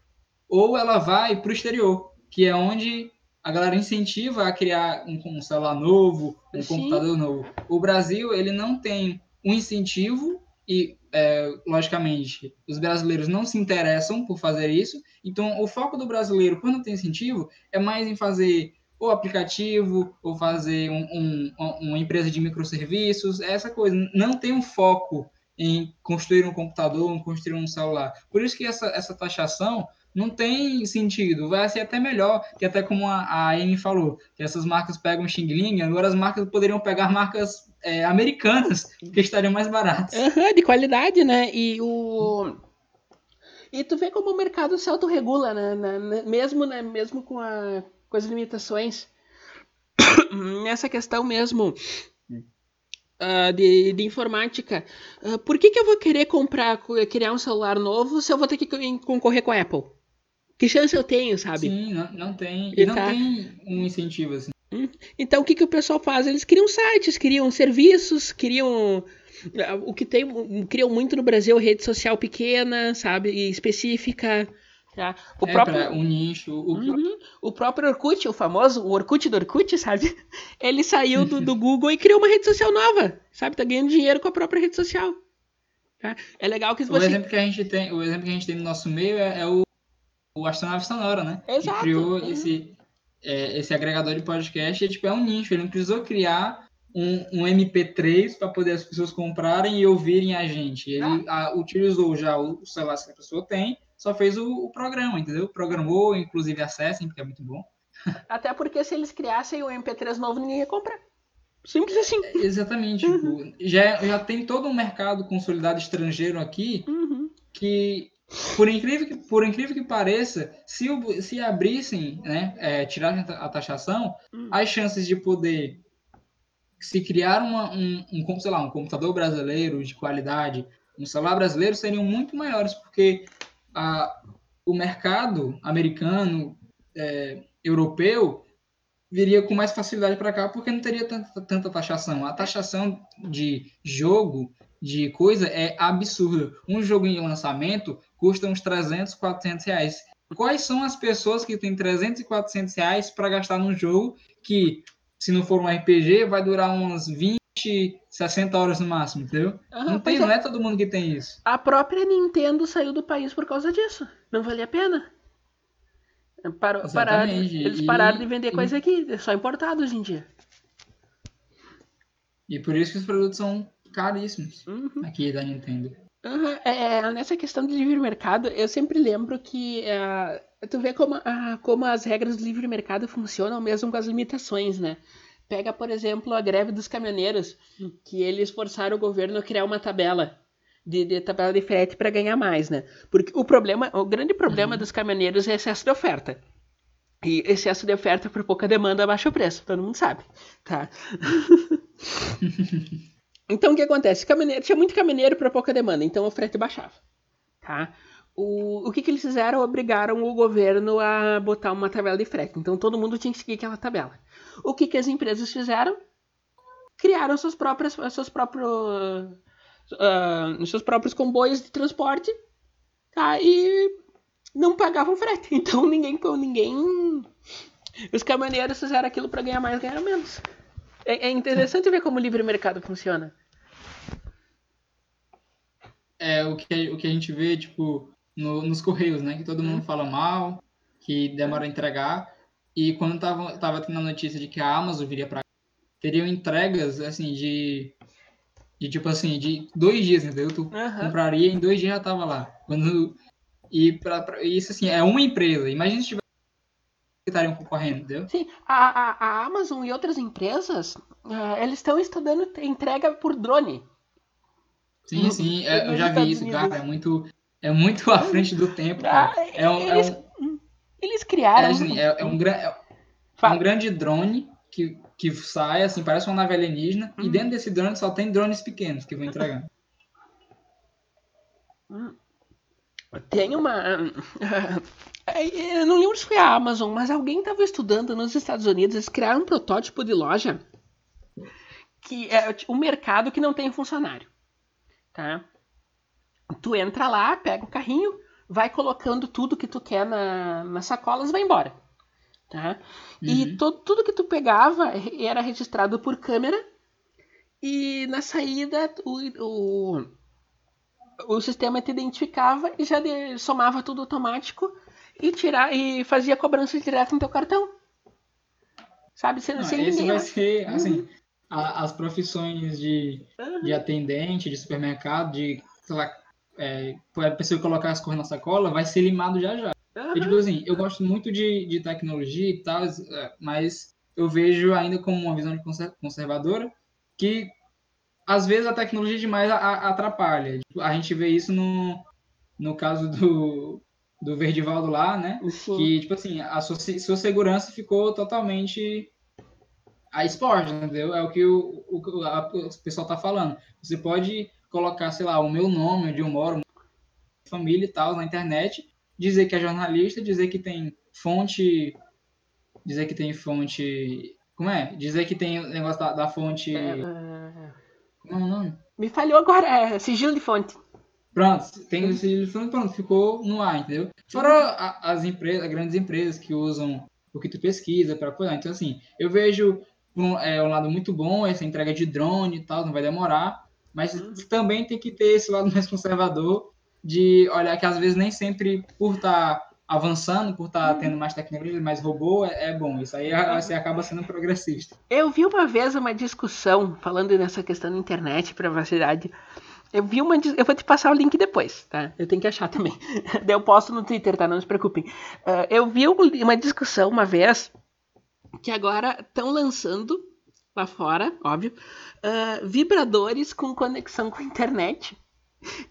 ou ela vai para o exterior, que é onde a galera incentiva a criar um, um celular novo, um Sim. computador novo. O Brasil ele não tem um incentivo e, é, logicamente, os brasileiros não se interessam por fazer isso. Então, o foco do brasileiro, quando tem incentivo, é mais em fazer o aplicativo, ou fazer um, um, uma empresa de microserviços, essa coisa. Não tem um foco em construir um computador, em construir um celular. Por isso que essa, essa taxação não tem sentido, vai ser até melhor, que até como a, a Amy falou, que essas marcas pegam Xing Ling, agora as marcas poderiam pegar marcas é, americanas, que estariam mais baratas. Uhum, de qualidade, né? E o... E tu vê como o mercado se autorregula, né? Mesmo, né? Mesmo com, a, com as limitações. Nessa questão mesmo uh, de, de, informática, uh, por que, que eu vou querer comprar, criar um celular novo se eu vou ter que concorrer com a Apple? Que chance eu tenho, sabe? Sim, não, não tem. E, não tá... tem um incentivo assim. Hum? Então o que, que o pessoal faz? Eles criam sites, criam serviços, criam. Ah, o que tem. Criam muito no Brasil rede social pequena, sabe? E específica. Tá? O é próprio um nicho. O, uhum. o próprio Orkut, o famoso o Orkut do Orkut, sabe? Ele saiu do, do Google e criou uma rede social nova, sabe? Tá ganhando dinheiro com a própria rede social. Tá? É legal que você... o exemplo que a gente tem, o exemplo que a gente tem no nosso meio é, é o, o Astronave Sonora, né? Exato. Que criou uhum. esse é, esse agregador de podcast, é, tipo, é um nicho. Ele não precisou criar um, um MP3 para poder as pessoas comprarem e ouvirem a gente. Ele ah. a, utilizou já o celular que a pessoa tem só fez o, o programa, entendeu? Programou, inclusive acessem, porque é muito bom. Até porque se eles criassem o MP3 novo, ninguém ia comprar. Simples assim. É, exatamente. Uhum. Tipo, já, já tem todo um mercado consolidado estrangeiro aqui uhum. que, por incrível que, por incrível que pareça, se, se abrissem, né, é, tirassem a taxação, uhum. as chances de poder se criar uma, um, um, sei lá, um computador brasileiro de qualidade, um celular brasileiro seriam muito maiores, porque a, o mercado americano, é, europeu, viria com mais facilidade para cá porque não teria tanta, tanta taxação. A taxação de jogo, de coisa, é absurda. Um jogo em lançamento custa uns 300, 400 reais. Quais são as pessoas que têm 300 e 400 reais para gastar num jogo que, se não for um RPG, vai durar umas 20, 60 horas no máximo, entendeu? Uhum, não, tem, é. não é todo mundo que tem isso. A própria Nintendo saiu do país por causa disso. Não valia a pena. Parou, pararam, eles pararam de vender e... coisa aqui, é só importado hoje em dia. E por isso que os produtos são caríssimos uhum. aqui da Nintendo. Uhum. É, é, nessa questão de livre mercado, eu sempre lembro que uh, tu vê como, uh, como as regras do livre mercado funcionam mesmo com as limitações, né? Pega, por exemplo, a greve dos caminhoneiros, que eles forçaram o governo a criar uma tabela de, de tabela de frete para ganhar mais, né? Porque o problema, o grande problema uhum. dos caminhoneiros é excesso de oferta. E excesso de oferta por pouca demanda abaixa o preço, todo mundo sabe, tá? então o que acontece? Caminhoneiro, tinha muito caminhoneiro para pouca demanda, então o frete baixava, tá? O, o que, que eles fizeram? Obrigaram o governo a botar uma tabela de frete. Então todo mundo tinha que seguir aquela tabela. O que, que as empresas fizeram? Criaram suas próprias, seus próprios uh, seus próprios comboios de transporte tá? e não pagavam frete. Então ninguém. ninguém Os caminhoneiros fizeram aquilo para ganhar mais, ganhar menos. É, é interessante ver como o livre mercado funciona. É o que, o que a gente vê, tipo, no, nos Correios, né? Que todo mundo fala mal, que demora a entregar. E quando tava, tava tendo a notícia de que a Amazon viria para teriam entregas, assim, de de tipo assim, de dois dias, entendeu? Tu uhum. compraria em dois dias já tava lá. Quando, e pra, pra, isso assim, é uma empresa. Imagina se tivesse estariam concorrendo, entendeu? Sim, a, a, a Amazon e outras empresas, uh, eles estão estudando entrega por drone. Sim, sim, é, eu já vi isso, cara. É muito, é muito à frente do tempo. Ah, é um, eles, é um, eles criaram. É, assim, é, é um, é, um grande drone que que sai, assim, parece uma nave alienígena, e hum. dentro desse drone só tem drones pequenos que vão entregar. Hum. Tem uma. Eu não lembro se foi a Amazon, mas alguém estava estudando nos Estados Unidos, eles criaram um protótipo de loja que é um mercado que não tem funcionário. Tá? Tu entra lá, pega o carrinho, vai colocando tudo que tu quer na, nas sacolas e vai embora. Tá? Uhum. E to, tudo que tu pegava era registrado por câmera e na saída o, o, o sistema te identificava e já de, somava tudo automático e, tirar, e fazia cobrança direto no teu cartão. Sabe? Sem, Não, sem esse ninguém. vai ser, uhum. assim, a, as profissões de, uhum. de atendente, de supermercado, de, sei lá, é, a pessoa colocar as coisas na sacola, vai ser limado já já. Uhum. tipo assim, eu gosto muito de, de tecnologia e tal, é, mas eu vejo ainda como uma visão conservadora que às vezes a tecnologia demais atrapalha. Tipo, a gente vê isso no, no caso do, do Verdivaldo lá, né? Sim. Que, tipo assim, a sua, sua segurança ficou totalmente a esporte, entendeu? É o que o, o, a, o pessoal tá falando. Você pode colocar, sei lá, o meu nome, onde eu moro, família e tal, na internet, dizer que é jornalista, dizer que tem fonte. Dizer que tem fonte. Como é? Dizer que tem o negócio da, da fonte. É, é... Como é o nome? Me falhou agora, é sigilo de fonte. Pronto, tem o sigilo de fonte, pronto, ficou no ar, entendeu? Fora as empresas, as grandes empresas que usam o que tu pesquisa para apoiar. Então, assim, eu vejo um, é, um lado muito bom, essa entrega de drone e tal, não vai demorar, mas uhum. também tem que ter esse lado mais conservador de olhar que às vezes nem sempre por estar tá avançando, por estar tá tendo mais tecnologia, mais robô, é, é, bom. Isso aí você acaba sendo progressista. Eu vi uma vez uma discussão falando nessa questão da internet, privacidade. Eu vi uma. Eu vou te passar o link depois, tá? Eu tenho que achar também. eu posto no Twitter, tá? Não se preocupem. Uh, eu vi uma discussão uma vez que agora estão lançando lá fora, óbvio, uh, vibradores com conexão com a internet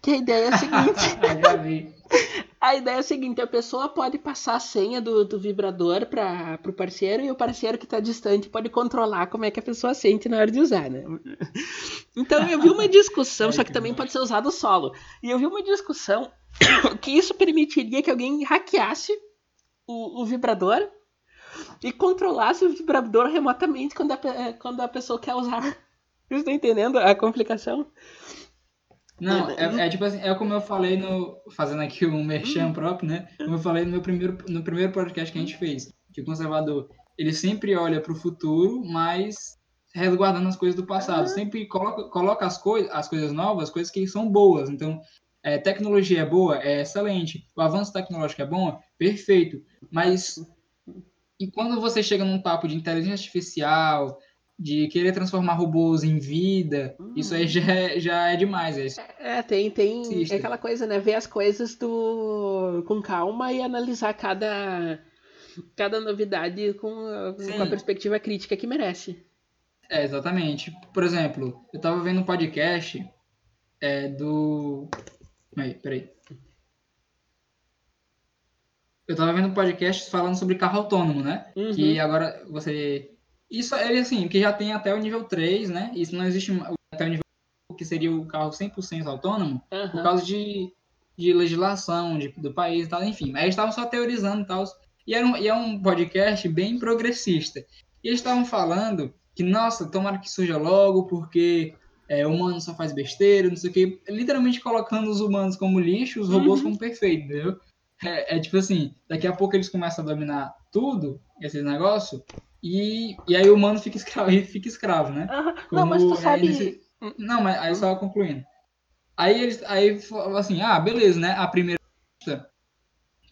que a ideia é a seguinte. a ideia é a seguinte: a pessoa pode passar a senha do, do vibrador para o parceiro e o parceiro que está distante pode controlar como é que a pessoa sente na hora de usar, né? Então eu vi uma discussão, só que também pode ser usado solo. E eu vi uma discussão que isso permitiria que alguém hackeasse o, o vibrador e controlasse o vibrador remotamente quando a, quando a pessoa quer usar. Vocês estão entendendo a complicação? Não, é, é, tipo assim, é como eu falei no. Fazendo aqui um merchan hum. próprio, né? Como eu falei no meu primeiro, no primeiro podcast que a gente fez. Que o conservador, ele sempre olha para o futuro, mas resguardando as coisas do passado. Sempre coloca, coloca as, coi as coisas novas, as coisas que são boas. Então, é, tecnologia é boa, é excelente. O avanço tecnológico é bom, perfeito. Mas e quando você chega num papo de inteligência artificial, de querer transformar robôs em vida, hum. isso aí já é, já é demais. É, é tem, tem é aquela coisa, né? Ver as coisas do, com calma e analisar cada, cada novidade com, com a perspectiva crítica que merece. É, exatamente. Por exemplo, eu tava vendo um podcast é, do. Aí, peraí. Eu tava vendo um podcast falando sobre carro autônomo, né? Uhum. Que agora você. Isso, ele assim, que já tem até o nível 3, né? Isso não existe até o nível que seria o carro 100% autônomo, uhum. por causa de, de legislação de, do país e tal, enfim. Aí eles estavam só teorizando e tal. E, era um, e é um podcast bem progressista. E eles estavam falando que, nossa, tomara que surja logo, porque é, o humano só faz besteira, não sei o quê. Literalmente colocando os humanos como lixo, os robôs uhum. como perfeito, entendeu? É, é, tipo assim, daqui a pouco eles começam a dominar tudo, esses negócios, e, e aí o humano fica escravo, fica escravo né? Uhum. Não, mas tu sabe... Nesse... Não, mas aí só concluindo. Aí eles aí assim, ah, beleza, né? A primeira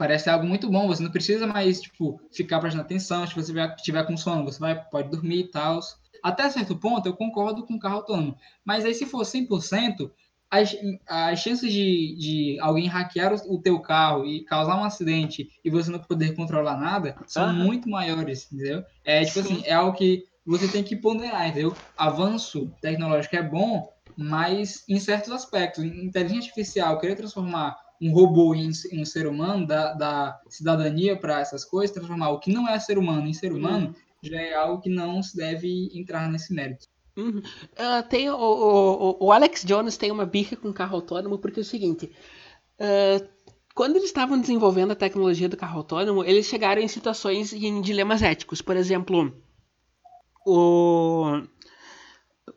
parece algo muito bom, você não precisa mais, tipo, ficar prestando atenção, se você estiver com sono, você vai, pode dormir e tal. Até certo ponto, eu concordo com o carro autônomo. Mas aí, se for 100%, as, as chances de, de alguém hackear o, o teu carro e causar um acidente e você não poder controlar nada são ah. muito maiores, entendeu? É tipo Sim. assim, é algo que você tem que ponderar, entendeu? Avanço tecnológico é bom, mas em certos aspectos, inteligência artificial, querer transformar um robô em, um ser humano, da, da cidadania para essas coisas, transformar o que não é ser humano em ser humano, uhum. já é algo que não se deve entrar nesse mérito. Uhum. Uh, tem o, o, o, Alex Jones tem uma bica com carro autônomo porque é o seguinte. Uh, quando eles estavam desenvolvendo a tecnologia do carro autônomo, eles chegaram em situações em dilemas éticos. Por exemplo, o...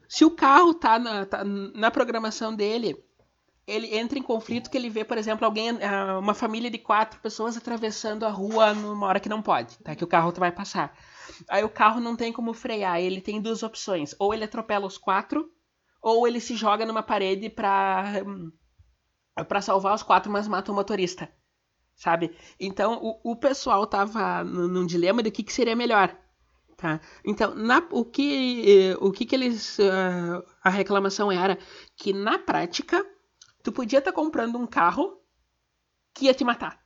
se o carro está na, tá na programação dele, ele entra em conflito que ele vê, por exemplo, alguém, ah, uma família de quatro pessoas atravessando a rua numa hora que não pode, tá? Que o carro vai passar. Aí o carro não tem como frear, ele tem duas opções. Ou ele atropela os quatro, ou ele se joga numa parede pra, hum, pra salvar os quatro, mas mata o motorista. Sabe? Então o, o pessoal tava num dilema de o que, que seria melhor. Tá? Então, na, o, que, o que que eles. Uh, a reclamação era que na prática tu podia estar tá comprando um carro que ia te matar.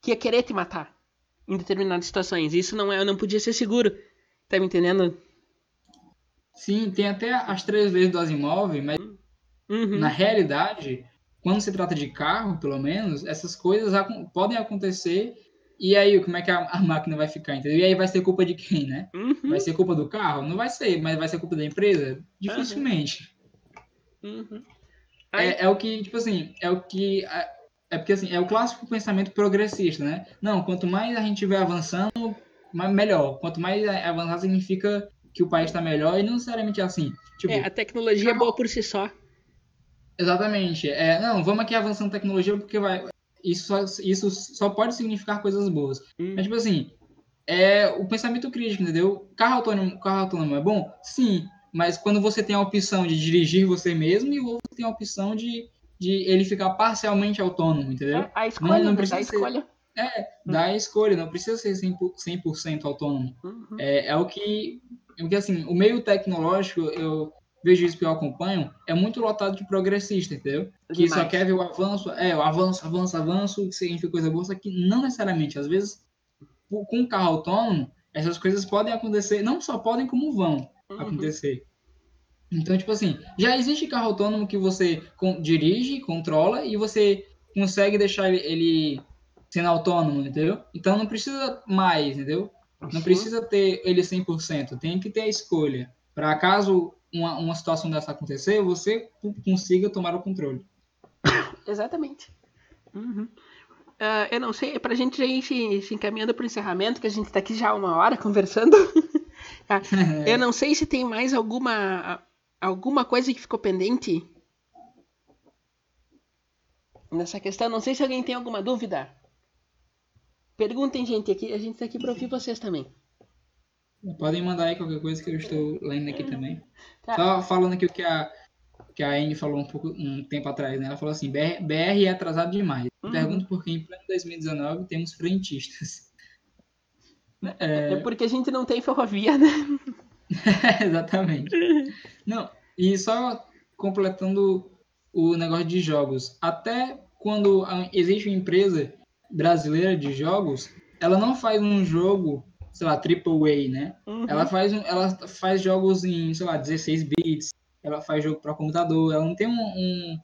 Que ia querer te matar em determinadas situações. Isso não é, não podia ser seguro. Tá me entendendo? Sim, tem até as três vezes do Asimov, mas uhum. na realidade, quando se trata de carro, pelo menos, essas coisas podem acontecer. E aí, como é que a, a, máquina vai ficar, entendeu? E aí vai ser culpa de quem, né? Uhum. Vai ser culpa do carro? Não vai ser, mas vai ser culpa da empresa? Dificilmente. Uhum. É, é, o que, tipo assim, é o que é porque assim, é o clássico pensamento progressista, né? Não, quanto mais a gente vai avançando, melhor. Quanto mais avançar significa que o país está melhor e não necessariamente é assim. Tipo, é, a tecnologia é boa por si só. Exatamente. É, não, vamos aqui avançando tecnologia porque vai. Isso só, isso só pode significar coisas boas. Hum. Mas, tipo assim, é o pensamento crítico, entendeu? Carro autônomo, carro autônomo é bom? Sim. Mas quando você tem a opção de dirigir você mesmo e você tem a opção de de ele ficar parcialmente autônomo, entendeu? É, a escolha, não, não precisa né? ser, escolha. É, dá a escolha, não precisa ser 100%, 100 autônomo. Uhum. É, é o que, é que, assim, o meio tecnológico, eu vejo isso que eu acompanho, é muito lotado de progressista, entendeu? Que Demais. só quer ver o avanço, é, o avanço, avanço, avanço, que significa coisa boa, só que não necessariamente. Às vezes, com um carro autônomo, essas coisas podem acontecer, não só podem, como vão uhum. acontecer. Então, tipo assim, já existe carro autônomo que você dirige, controla e você consegue deixar ele, sendo autônomo, entendeu? Então não precisa mais, entendeu? Não precisa ter ele 100%, tem que ter a escolha. Para caso uma, uma situação dessa acontecer, você consiga tomar o controle. Exatamente. Uhum. Uh, eu não sei, para a gente já ir se, encaminhando para o encerramento, que a gente está aqui já uma hora conversando. uh, eu não sei se tem mais alguma alguma coisa que ficou pendente nessa questão? Não sei se alguém tem alguma dúvida. Perguntem, gente, aqui, a gente está aqui para ouvir vocês também. Podem mandar aí qualquer coisa que eu estou lendo aqui também. Tá. Só falando aqui o que a, que a Anne falou um pouco um tempo atrás, né? Ela falou assim, BR, BR é atrasado demais. Uhum. Pergunto por que em pleno 2019 temos frentistas. É... é porque a gente não tem ferrovia, né? Exatamente. Não, e só completando o negócio de jogos. Até quando existe uma empresa brasileira de jogos, ela não faz um jogo, sei lá, AAA, né? Uhum. Ela, faz, ela faz jogos em, sei lá, 16 bits, ela faz jogo para computador, ela não tem um, um,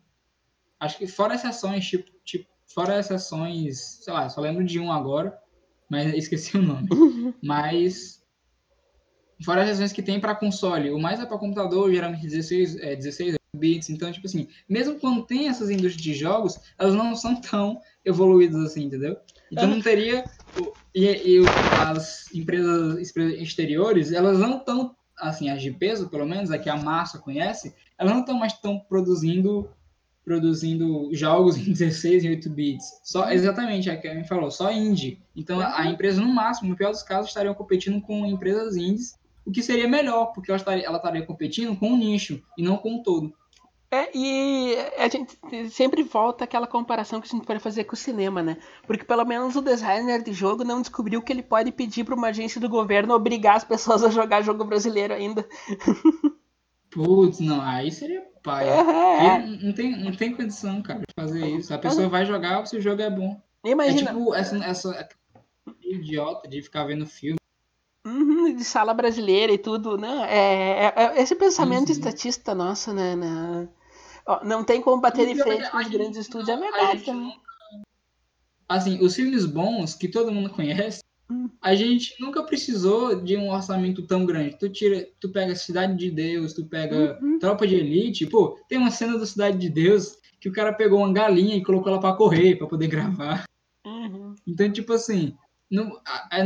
Acho que fora exceções, tipo, tipo, fora exceções, sei lá, só lembro de um agora, mas esqueci o nome. Uhum. Mas fora as exceções que tem para console, o mais é para computador, geralmente 16, é, 16 bits, então, tipo assim, mesmo quando tem essas indústrias de jogos, elas não são tão evoluídas assim, entendeu? Então não teria. E, e as empresas exteriores, elas não estão, assim, as de peso, pelo menos, a que a massa conhece, elas não estão mais tão produzindo produzindo jogos em 16 e 8 bits. Só, exatamente, é a Kevin falou, só indie. Então a, a empresa, no máximo, no pior dos casos, estariam competindo com empresas indies, o que seria melhor, porque ela estaria, ela estaria competindo com um nicho e não com um todo. É, e a gente sempre volta àquela comparação que a gente pode fazer com o cinema, né? Porque pelo menos o designer de jogo não descobriu que ele pode pedir para uma agência do governo obrigar as pessoas a jogar jogo brasileiro ainda. Putz, não, aí seria pai. É, é. Não, tem, não tem condição, cara, de fazer isso. A pessoa vai jogar se o jogo é bom. Imagina. É tipo essa, essa idiota de ficar vendo filme. Uhum, de sala brasileira e tudo, né? É, é, é esse pensamento sim. estatista nosso, né? né? não tem como bater de frente com os grandes estúdios, é verdade também. Assim, os filmes bons que todo mundo conhece, hum. a gente nunca precisou de um orçamento tão grande. Tu tira, tu pega Cidade de Deus, tu pega uhum. Tropa de Elite, pô, tem uma cena do Cidade de Deus que o cara pegou uma galinha e colocou ela para correr, para poder gravar. Uhum. Então, tipo assim, não,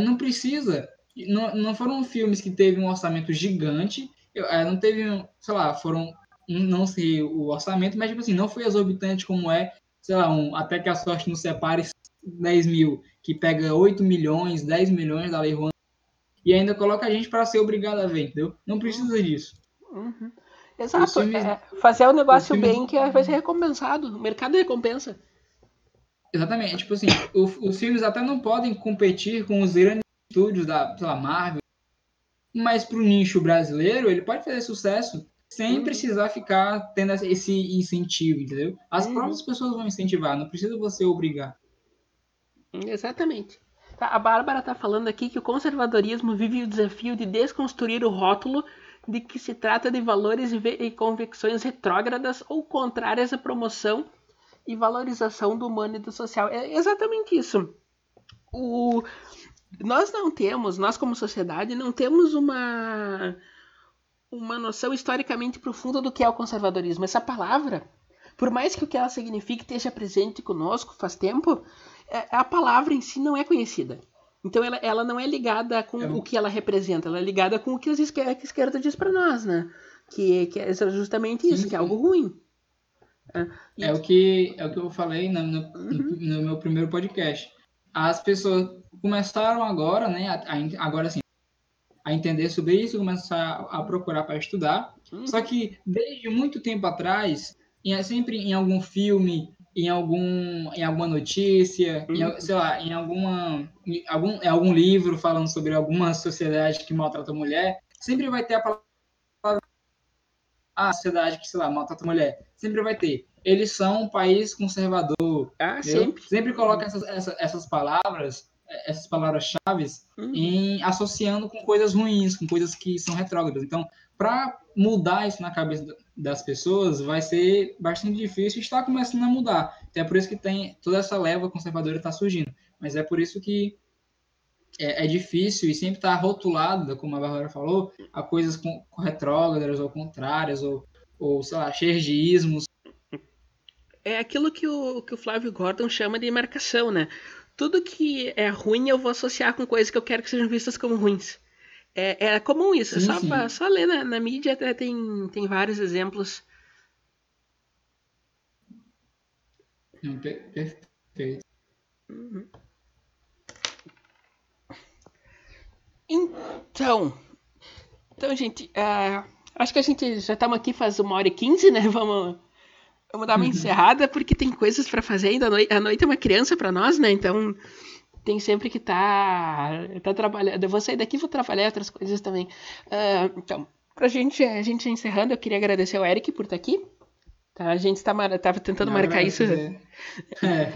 não precisa. Não, não foram filmes que teve um orçamento gigante, não teve, sei lá, foram não sei o orçamento, mas tipo assim, não foi exorbitante como é, sei lá, um Até que a Sorte nos separe 10 mil, que pega 8 milhões, 10 milhões da Lei Rouanet, e ainda coloca a gente para ser obrigado a ver, entendeu? Não precisa disso. Uhum. Exato, filmes, é, fazer o negócio filmes... bem que vai ser recompensado, o mercado recompensa. Exatamente, tipo assim, o, os filmes até não podem competir com os grandes estúdios da, lá, Marvel, mas pro nicho brasileiro ele pode fazer sucesso sem uhum. precisar ficar tendo esse incentivo, entendeu? As uhum. próprias pessoas vão incentivar, não precisa você obrigar. Exatamente. Tá, a Bárbara está falando aqui que o conservadorismo vive o desafio de desconstruir o rótulo de que se trata de valores e convicções retrógradas ou contrárias à promoção e valorização do humano e do social. É exatamente isso. O... Nós não temos, nós como sociedade, não temos uma uma noção historicamente profunda do que é o conservadorismo. Essa palavra, por mais que o que ela signifique esteja presente conosco faz tempo, é, a palavra em si não é conhecida. Então ela, ela não é ligada com é. o que ela representa, ela é ligada com o que a esquerda, diz para nós, né? Que, que é justamente isso, sim, que é algo ruim. É, é, o que, é o que eu falei no, no, uhum. no meu primeiro podcast. As pessoas começaram agora, né? Agora sim, a entender sobre isso, começar a procurar para estudar. Uhum. Só que desde muito tempo atrás, em, sempre em algum filme, em algum em alguma notícia, uhum. em, sei lá, em alguma em algum, em algum livro falando sobre alguma sociedade que maltrata a mulher, sempre vai ter a palavra a sociedade que, sei lá, maltrata a mulher. Sempre vai ter. Eles são um país conservador. Ah, sempre. Sempre coloca essas, essas, essas palavras essas palavras-chave uhum. em associando com coisas ruins, com coisas que são retrógradas. Então, para mudar isso na cabeça das pessoas, vai ser bastante difícil e está começando a mudar. Então, é por isso que tem toda essa leva conservadora está surgindo. Mas é por isso que é, é difícil e sempre está rotulada, como a Bárbara falou, a coisas com, com retrógradas ou contrárias, ou, ou sei lá, cheias de ismos. É aquilo que o, que o Flávio Gordon chama de marcação, né? tudo que é ruim eu vou associar com coisas que eu quero que sejam vistas como ruins. É, é comum isso, sim, é só, pra, só ler na, na mídia até tem, tem vários exemplos. perfeito. Uhum. Então, então gente, uh, acho que a gente já estamos aqui faz uma hora e quinze, né? Vamos, vamos dar uma encerrada, porque tem coisas para fazer ainda. A noite, a noite é uma criança para nós, né? Então tem sempre que estar tá, tá trabalhando. Eu vou sair daqui e vou trabalhar outras coisas também. Uh, então, pra gente, a gente encerrando, eu queria agradecer ao Eric por estar aqui. Tá, a gente tá, tava tentando não, marcar isso. É.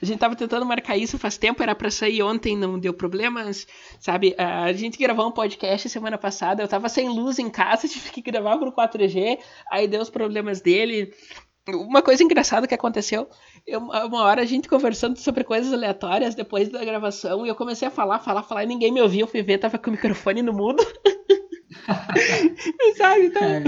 a gente tava tentando marcar isso faz tempo, era para sair ontem, não deu problemas, sabe? A gente gravou um podcast semana passada, eu tava sem luz em casa, tive que gravar por 4G, aí deu os problemas dele. Uma coisa engraçada que aconteceu, eu, uma hora a gente conversando sobre coisas aleatórias depois da gravação, e eu comecei a falar, falar, falar, e ninguém me ouviu, fui ver, tava com o microfone no mudo. Sabe? Então... É,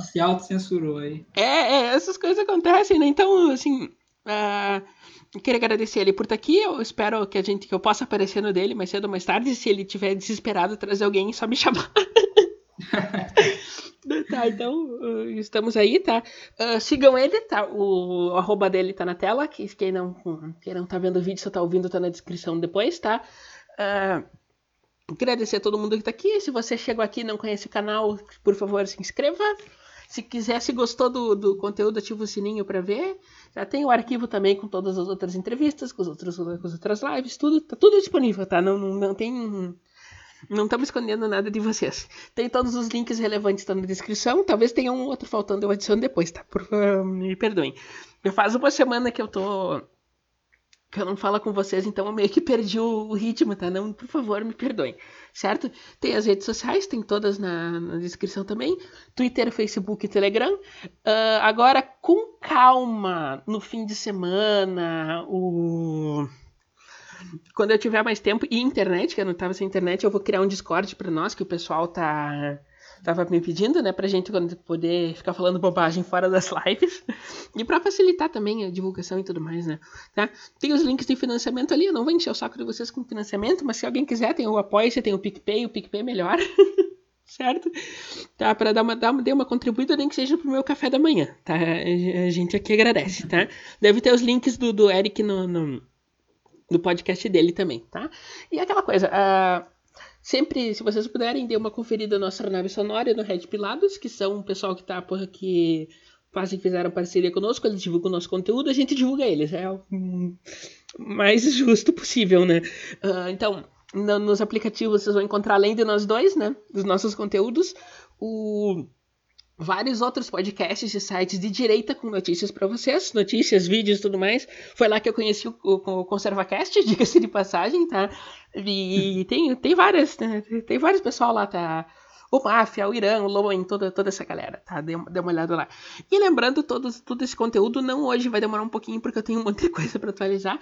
se autocensurou aí. É, é, essas coisas acontecem, né? Então, assim. Uh, queria agradecer ele por estar aqui. Eu espero que a gente que eu possa aparecer no dele mais cedo ou mais tarde. Se ele tiver desesperado trazer alguém, só me chamar. tá, então uh, estamos aí, tá? Uh, sigam ele, tá? O, o, arroba dele tá na tela. Que, quem, não, quem não tá vendo o vídeo, só tá ouvindo, tá na descrição depois, tá? Uh, Agradecer a todo mundo que está aqui. Se você chegou aqui e não conhece o canal, por favor, se inscreva. Se quiser, se gostou do, do conteúdo, ativa o sininho para ver. Já tem o arquivo também com todas as outras entrevistas, com, os outros, com as outras lives, tudo. Tá tudo disponível, tá? Não, não, não tem. Não estamos escondendo nada de vocês. Tem todos os links relevantes tá na descrição. Talvez tenha um outro faltando, eu adiciono depois, tá? Por, me perdoem. Eu faz uma semana que eu tô que eu não falo com vocês, então eu meio que perdi o, o, ritmo, tá? Não, por favor, me perdoem, certo? Tem as redes sociais, tem todas na, na descrição também: Twitter, Facebook Telegram. Uh, agora, com calma, no fim de semana, o. Quando eu tiver mais tempo e internet, que eu não tava sem internet, eu vou criar um Discord para nós, que o pessoal tá tava me pedindo, né, pra gente poder ficar falando bobagem fora das lives e para facilitar também a divulgação e tudo mais, né, tá? Tem os links de financiamento ali, eu não vou encher o saco de vocês com financiamento, mas se alguém quiser, tem o apoio, você tem o PicPay, o PicPay é melhor, certo? Tá, para dar uma, dar, dar uma contribuída, nem que seja pro meu café da manhã, tá? A gente aqui agradece, tá? Deve ter os links do, do Eric no, no, no podcast dele também, tá? E aquela coisa, uh, Sempre, se vocês puderem, dê uma conferida na nossa nave sonora no Red Pilados, que são um pessoal que tá por aqui, quase fizeram parceria conosco, eles divulgam o nosso conteúdo, a gente divulga eles. É o mais justo possível, né? Uh, então, no, nos aplicativos vocês vão encontrar, além de nós dois, né? Dos nossos conteúdos, o vários outros podcasts e sites de direita com notícias para vocês, notícias, vídeos e tudo mais. Foi lá que eu conheci o, o, ConservaCast, diga-se de passagem, tá? E tem, tem várias, né? tem vários pessoal lá, tá? O Máfia, o Irã, o Loen, toda, toda essa galera, tá? Dê, dê uma olhada lá. E lembrando, todo, todo esse conteúdo, não hoje, vai demorar um pouquinho, porque eu tenho um monte de coisa para atualizar,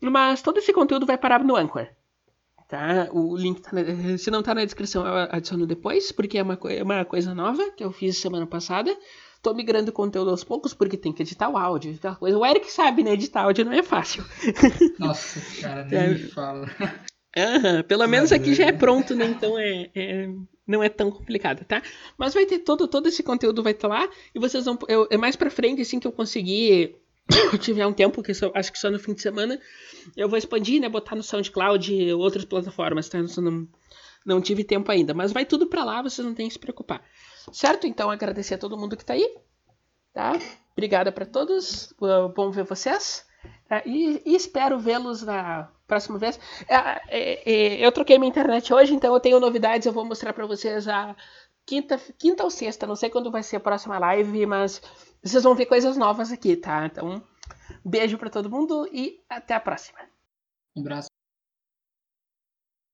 mas todo esse conteúdo vai parar no Anchor. Tá? O link tá na, se não tá na descrição, eu adiciono depois, porque é uma, é uma coisa nova que eu fiz semana passada. Tô migrando o conteúdo aos poucos, porque tem que editar o áudio, aquela coisa. O Eric sabe, né? Editar áudio não é fácil. Nossa, cara, nem é. fala. Uhum, pelo menos aqui já é pronto, né? Então é, é, não é tão complicado, tá? Mas vai ter todo, todo esse conteúdo vai estar tá lá e vocês vão. Eu, é mais pra frente, assim, que eu conseguir tiver um tempo, que só, acho que só no fim de semana, eu vou expandir, né? Botar no SoundCloud e outras plataformas, tá? Não, não tive tempo ainda. Mas vai tudo para lá, vocês não tem que se preocupar. Certo? Então, agradecer a todo mundo que tá aí. Tá? Obrigada para todos. Bom ver vocês. Tá? E, e, espero vê-los na próxima vez. É, é, é, eu troquei minha internet hoje, então eu tenho novidades. Eu vou mostrar para vocês a quinta, quinta ou sexta. Não sei quando vai ser a próxima live, mas vocês vão ver coisas novas aqui, tá? Então, beijo para todo mundo e até a próxima. Um abraço.